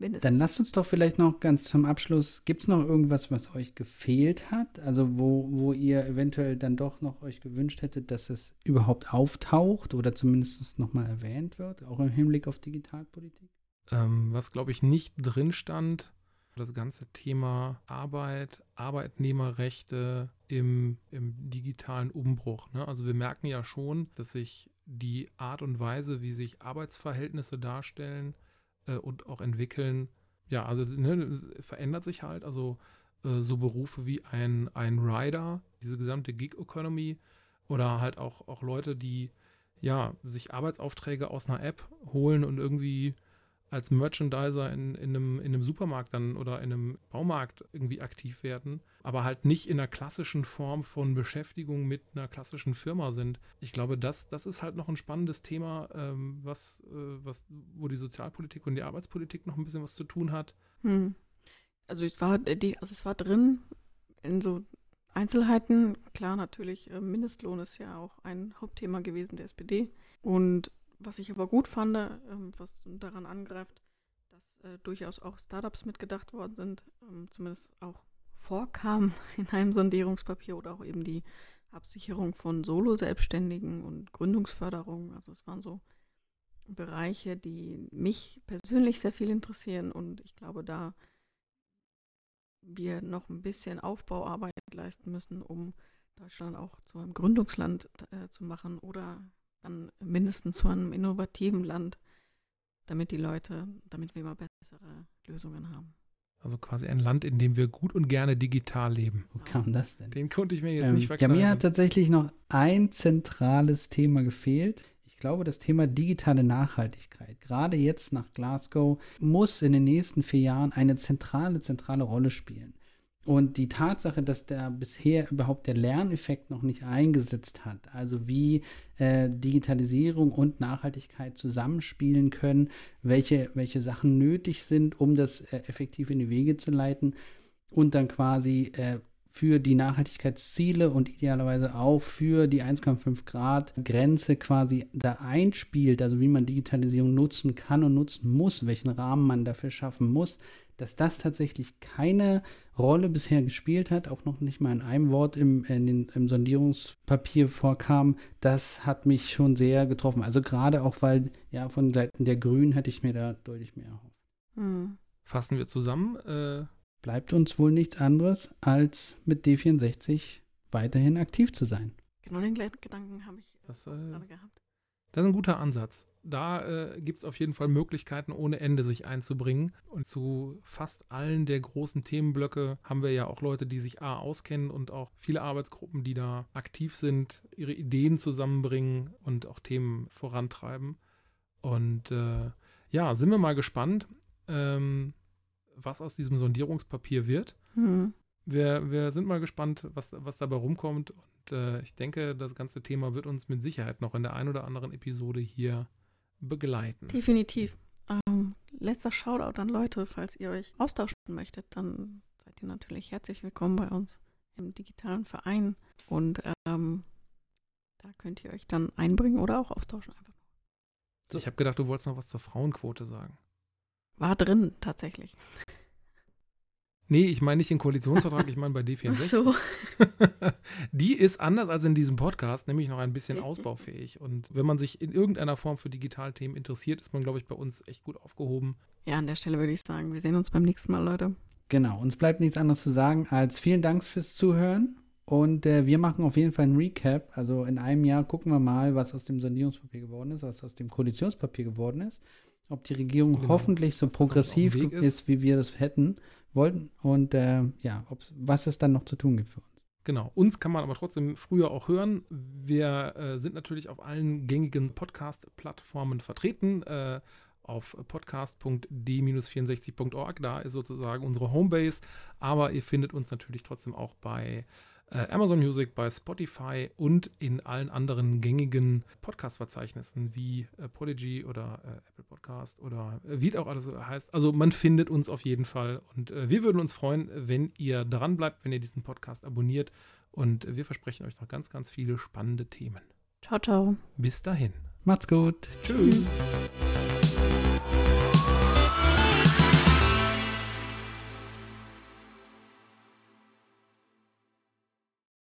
Speaker 5: Mindestens.
Speaker 6: Dann lasst uns doch vielleicht noch ganz zum Abschluss, gibt es noch irgendwas, was euch gefehlt hat? Also wo, wo ihr eventuell dann doch noch euch gewünscht hättet, dass es überhaupt auftaucht oder zumindest nochmal erwähnt wird, auch im Hinblick auf Digitalpolitik?
Speaker 1: Ähm, was, glaube ich, nicht drin stand, das ganze Thema Arbeit, Arbeitnehmerrechte im, im digitalen Umbruch. Ne? Also wir merken ja schon, dass sich die Art und Weise, wie sich Arbeitsverhältnisse darstellen, äh, und auch entwickeln. Ja, also ne, verändert sich halt. Also äh, so Berufe wie ein, ein Rider, diese gesamte Gig-Economy oder halt auch, auch Leute, die ja sich Arbeitsaufträge aus einer App holen und irgendwie als Merchandiser in, in, einem, in einem Supermarkt dann oder in einem Baumarkt irgendwie aktiv werden, aber halt nicht in einer klassischen Form von Beschäftigung mit einer klassischen Firma sind. Ich glaube, das, das ist halt noch ein spannendes Thema, ähm, was, äh, was, wo die Sozialpolitik und die Arbeitspolitik noch ein bisschen was zu tun hat.
Speaker 5: Hm. Also es war die, also es war drin in so Einzelheiten. Klar, natürlich, äh, Mindestlohn ist ja auch ein Hauptthema gewesen der SPD. Und was ich aber gut fand, ähm, was daran angreift, dass äh, durchaus auch Startups mitgedacht worden sind, ähm, zumindest auch vorkam in einem Sondierungspapier oder auch eben die Absicherung von Solo-Selbstständigen und Gründungsförderung. Also es waren so Bereiche, die mich persönlich sehr viel interessieren und ich glaube, da wir noch ein bisschen Aufbauarbeit leisten müssen, um Deutschland auch zu einem Gründungsland äh, zu machen oder dann mindestens zu einem innovativen Land, damit die Leute, damit wir immer bessere Lösungen haben.
Speaker 1: Also quasi ein Land, in dem wir gut und gerne digital leben.
Speaker 6: Wo kam das denn?
Speaker 1: Den konnte ich mir jetzt
Speaker 6: Ähm,
Speaker 1: nicht
Speaker 6: ja,
Speaker 1: verkneifen.
Speaker 6: mir hat tatsächlich noch ein zentrales Thema gefehlt. Ich glaube, das Thema digitale Nachhaltigkeit, gerade jetzt nach Glasgow, muss in den nächsten vier Jahren eine zentrale, zentrale Rolle spielen. Und die Tatsache, dass da bisher überhaupt der Lerneffekt noch nicht eingesetzt hat, also wie äh, Digitalisierung und Nachhaltigkeit zusammenspielen können, welche, welche Sachen nötig sind, um das äh, effektiv in die Wege zu leiten und dann quasi äh, für die Nachhaltigkeitsziele und idealerweise auch für die 1,5 Grad Grenze quasi da einspielt, also wie man Digitalisierung nutzen kann und nutzen muss, welchen Rahmen man dafür schaffen muss, dass das tatsächlich keine Rolle bisher gespielt hat, auch noch nicht mal in einem Wort im, in den, im Sondierungspapier vorkam, das hat mich schon sehr getroffen. Also gerade auch, weil ja von Seiten der Grünen hätte ich mir da deutlich mehr erhofft.
Speaker 5: Hm.
Speaker 1: Fassen wir zusammen. Äh,
Speaker 6: Bleibt uns wohl nichts anderes, als mit D64 weiterhin aktiv zu sein.
Speaker 5: Genau den gleichen Gedanken habe ich
Speaker 1: das, äh,
Speaker 5: gerade gehabt.
Speaker 1: Das ist ein guter Ansatz. Da äh, gibt es auf jeden Fall Möglichkeiten, ohne Ende sich einzubringen. Und zu fast allen der großen Themenblöcke haben wir ja auch Leute, die sich A auskennen und auch viele Arbeitsgruppen, die da aktiv sind, ihre Ideen zusammenbringen und auch Themen vorantreiben. Und äh, ja, sind wir mal gespannt, ähm, was aus diesem Sondierungspapier wird.
Speaker 5: Hm.
Speaker 1: Wir, wir sind mal gespannt, was, was dabei rumkommt. Und äh, ich denke, das ganze Thema wird uns mit Sicherheit noch in der einen oder anderen Episode hier begleiten.
Speaker 5: Definitiv. Ähm, letzter Shoutout an Leute, falls ihr euch austauschen möchtet, dann seid ihr natürlich herzlich willkommen bei uns im digitalen Verein. Und ähm, da könnt ihr euch dann einbringen oder auch austauschen einfach.
Speaker 1: Ich habe gedacht, du wolltest noch was zur Frauenquote sagen.
Speaker 5: War drin tatsächlich.
Speaker 1: Nee, ich meine nicht den Koalitionsvertrag, ich meine bei D64.
Speaker 5: Ach so.
Speaker 1: Die ist anders als in diesem Podcast, nämlich noch ein bisschen ausbaufähig. Und wenn man sich in irgendeiner Form für Digitalthemen interessiert, ist man, glaube ich, bei uns echt gut aufgehoben.
Speaker 5: Ja, an der Stelle würde ich sagen, wir sehen uns beim nächsten Mal, Leute.
Speaker 6: Genau, uns bleibt nichts anderes zu sagen als vielen Dank fürs Zuhören Und äh, wir machen auf jeden Fall ein Recap. Also in einem Jahr gucken wir mal, was aus dem Sondierungspapier geworden ist, was aus dem Koalitionspapier geworden ist. Ob die Regierung genau. hoffentlich so progressiv ist. ist. wie wir das hätten wollten. Und äh, ja, was es dann noch zu tun gibt für uns.
Speaker 1: Genau, uns kann man aber trotzdem früher auch hören. Wir äh, sind natürlich auf allen gängigen Podcast-Plattformen vertreten. Äh, auf podcast.d-64.org, da ist sozusagen unsere Homebase. Aber ihr findet uns natürlich trotzdem auch bei Amazon Music, bei Spotify und in allen anderen gängigen Podcast-Verzeichnissen wie äh, Prodigy oder äh, Apple Podcast oder äh, wie auch alles heißt. Also man findet uns auf jeden Fall und äh, wir würden uns freuen, wenn ihr dran bleibt, wenn ihr diesen Podcast abonniert und wir versprechen euch noch ganz, ganz viele spannende Themen.
Speaker 5: Ciao, ciao.
Speaker 1: Bis dahin.
Speaker 6: Macht's gut.
Speaker 1: Tschüss.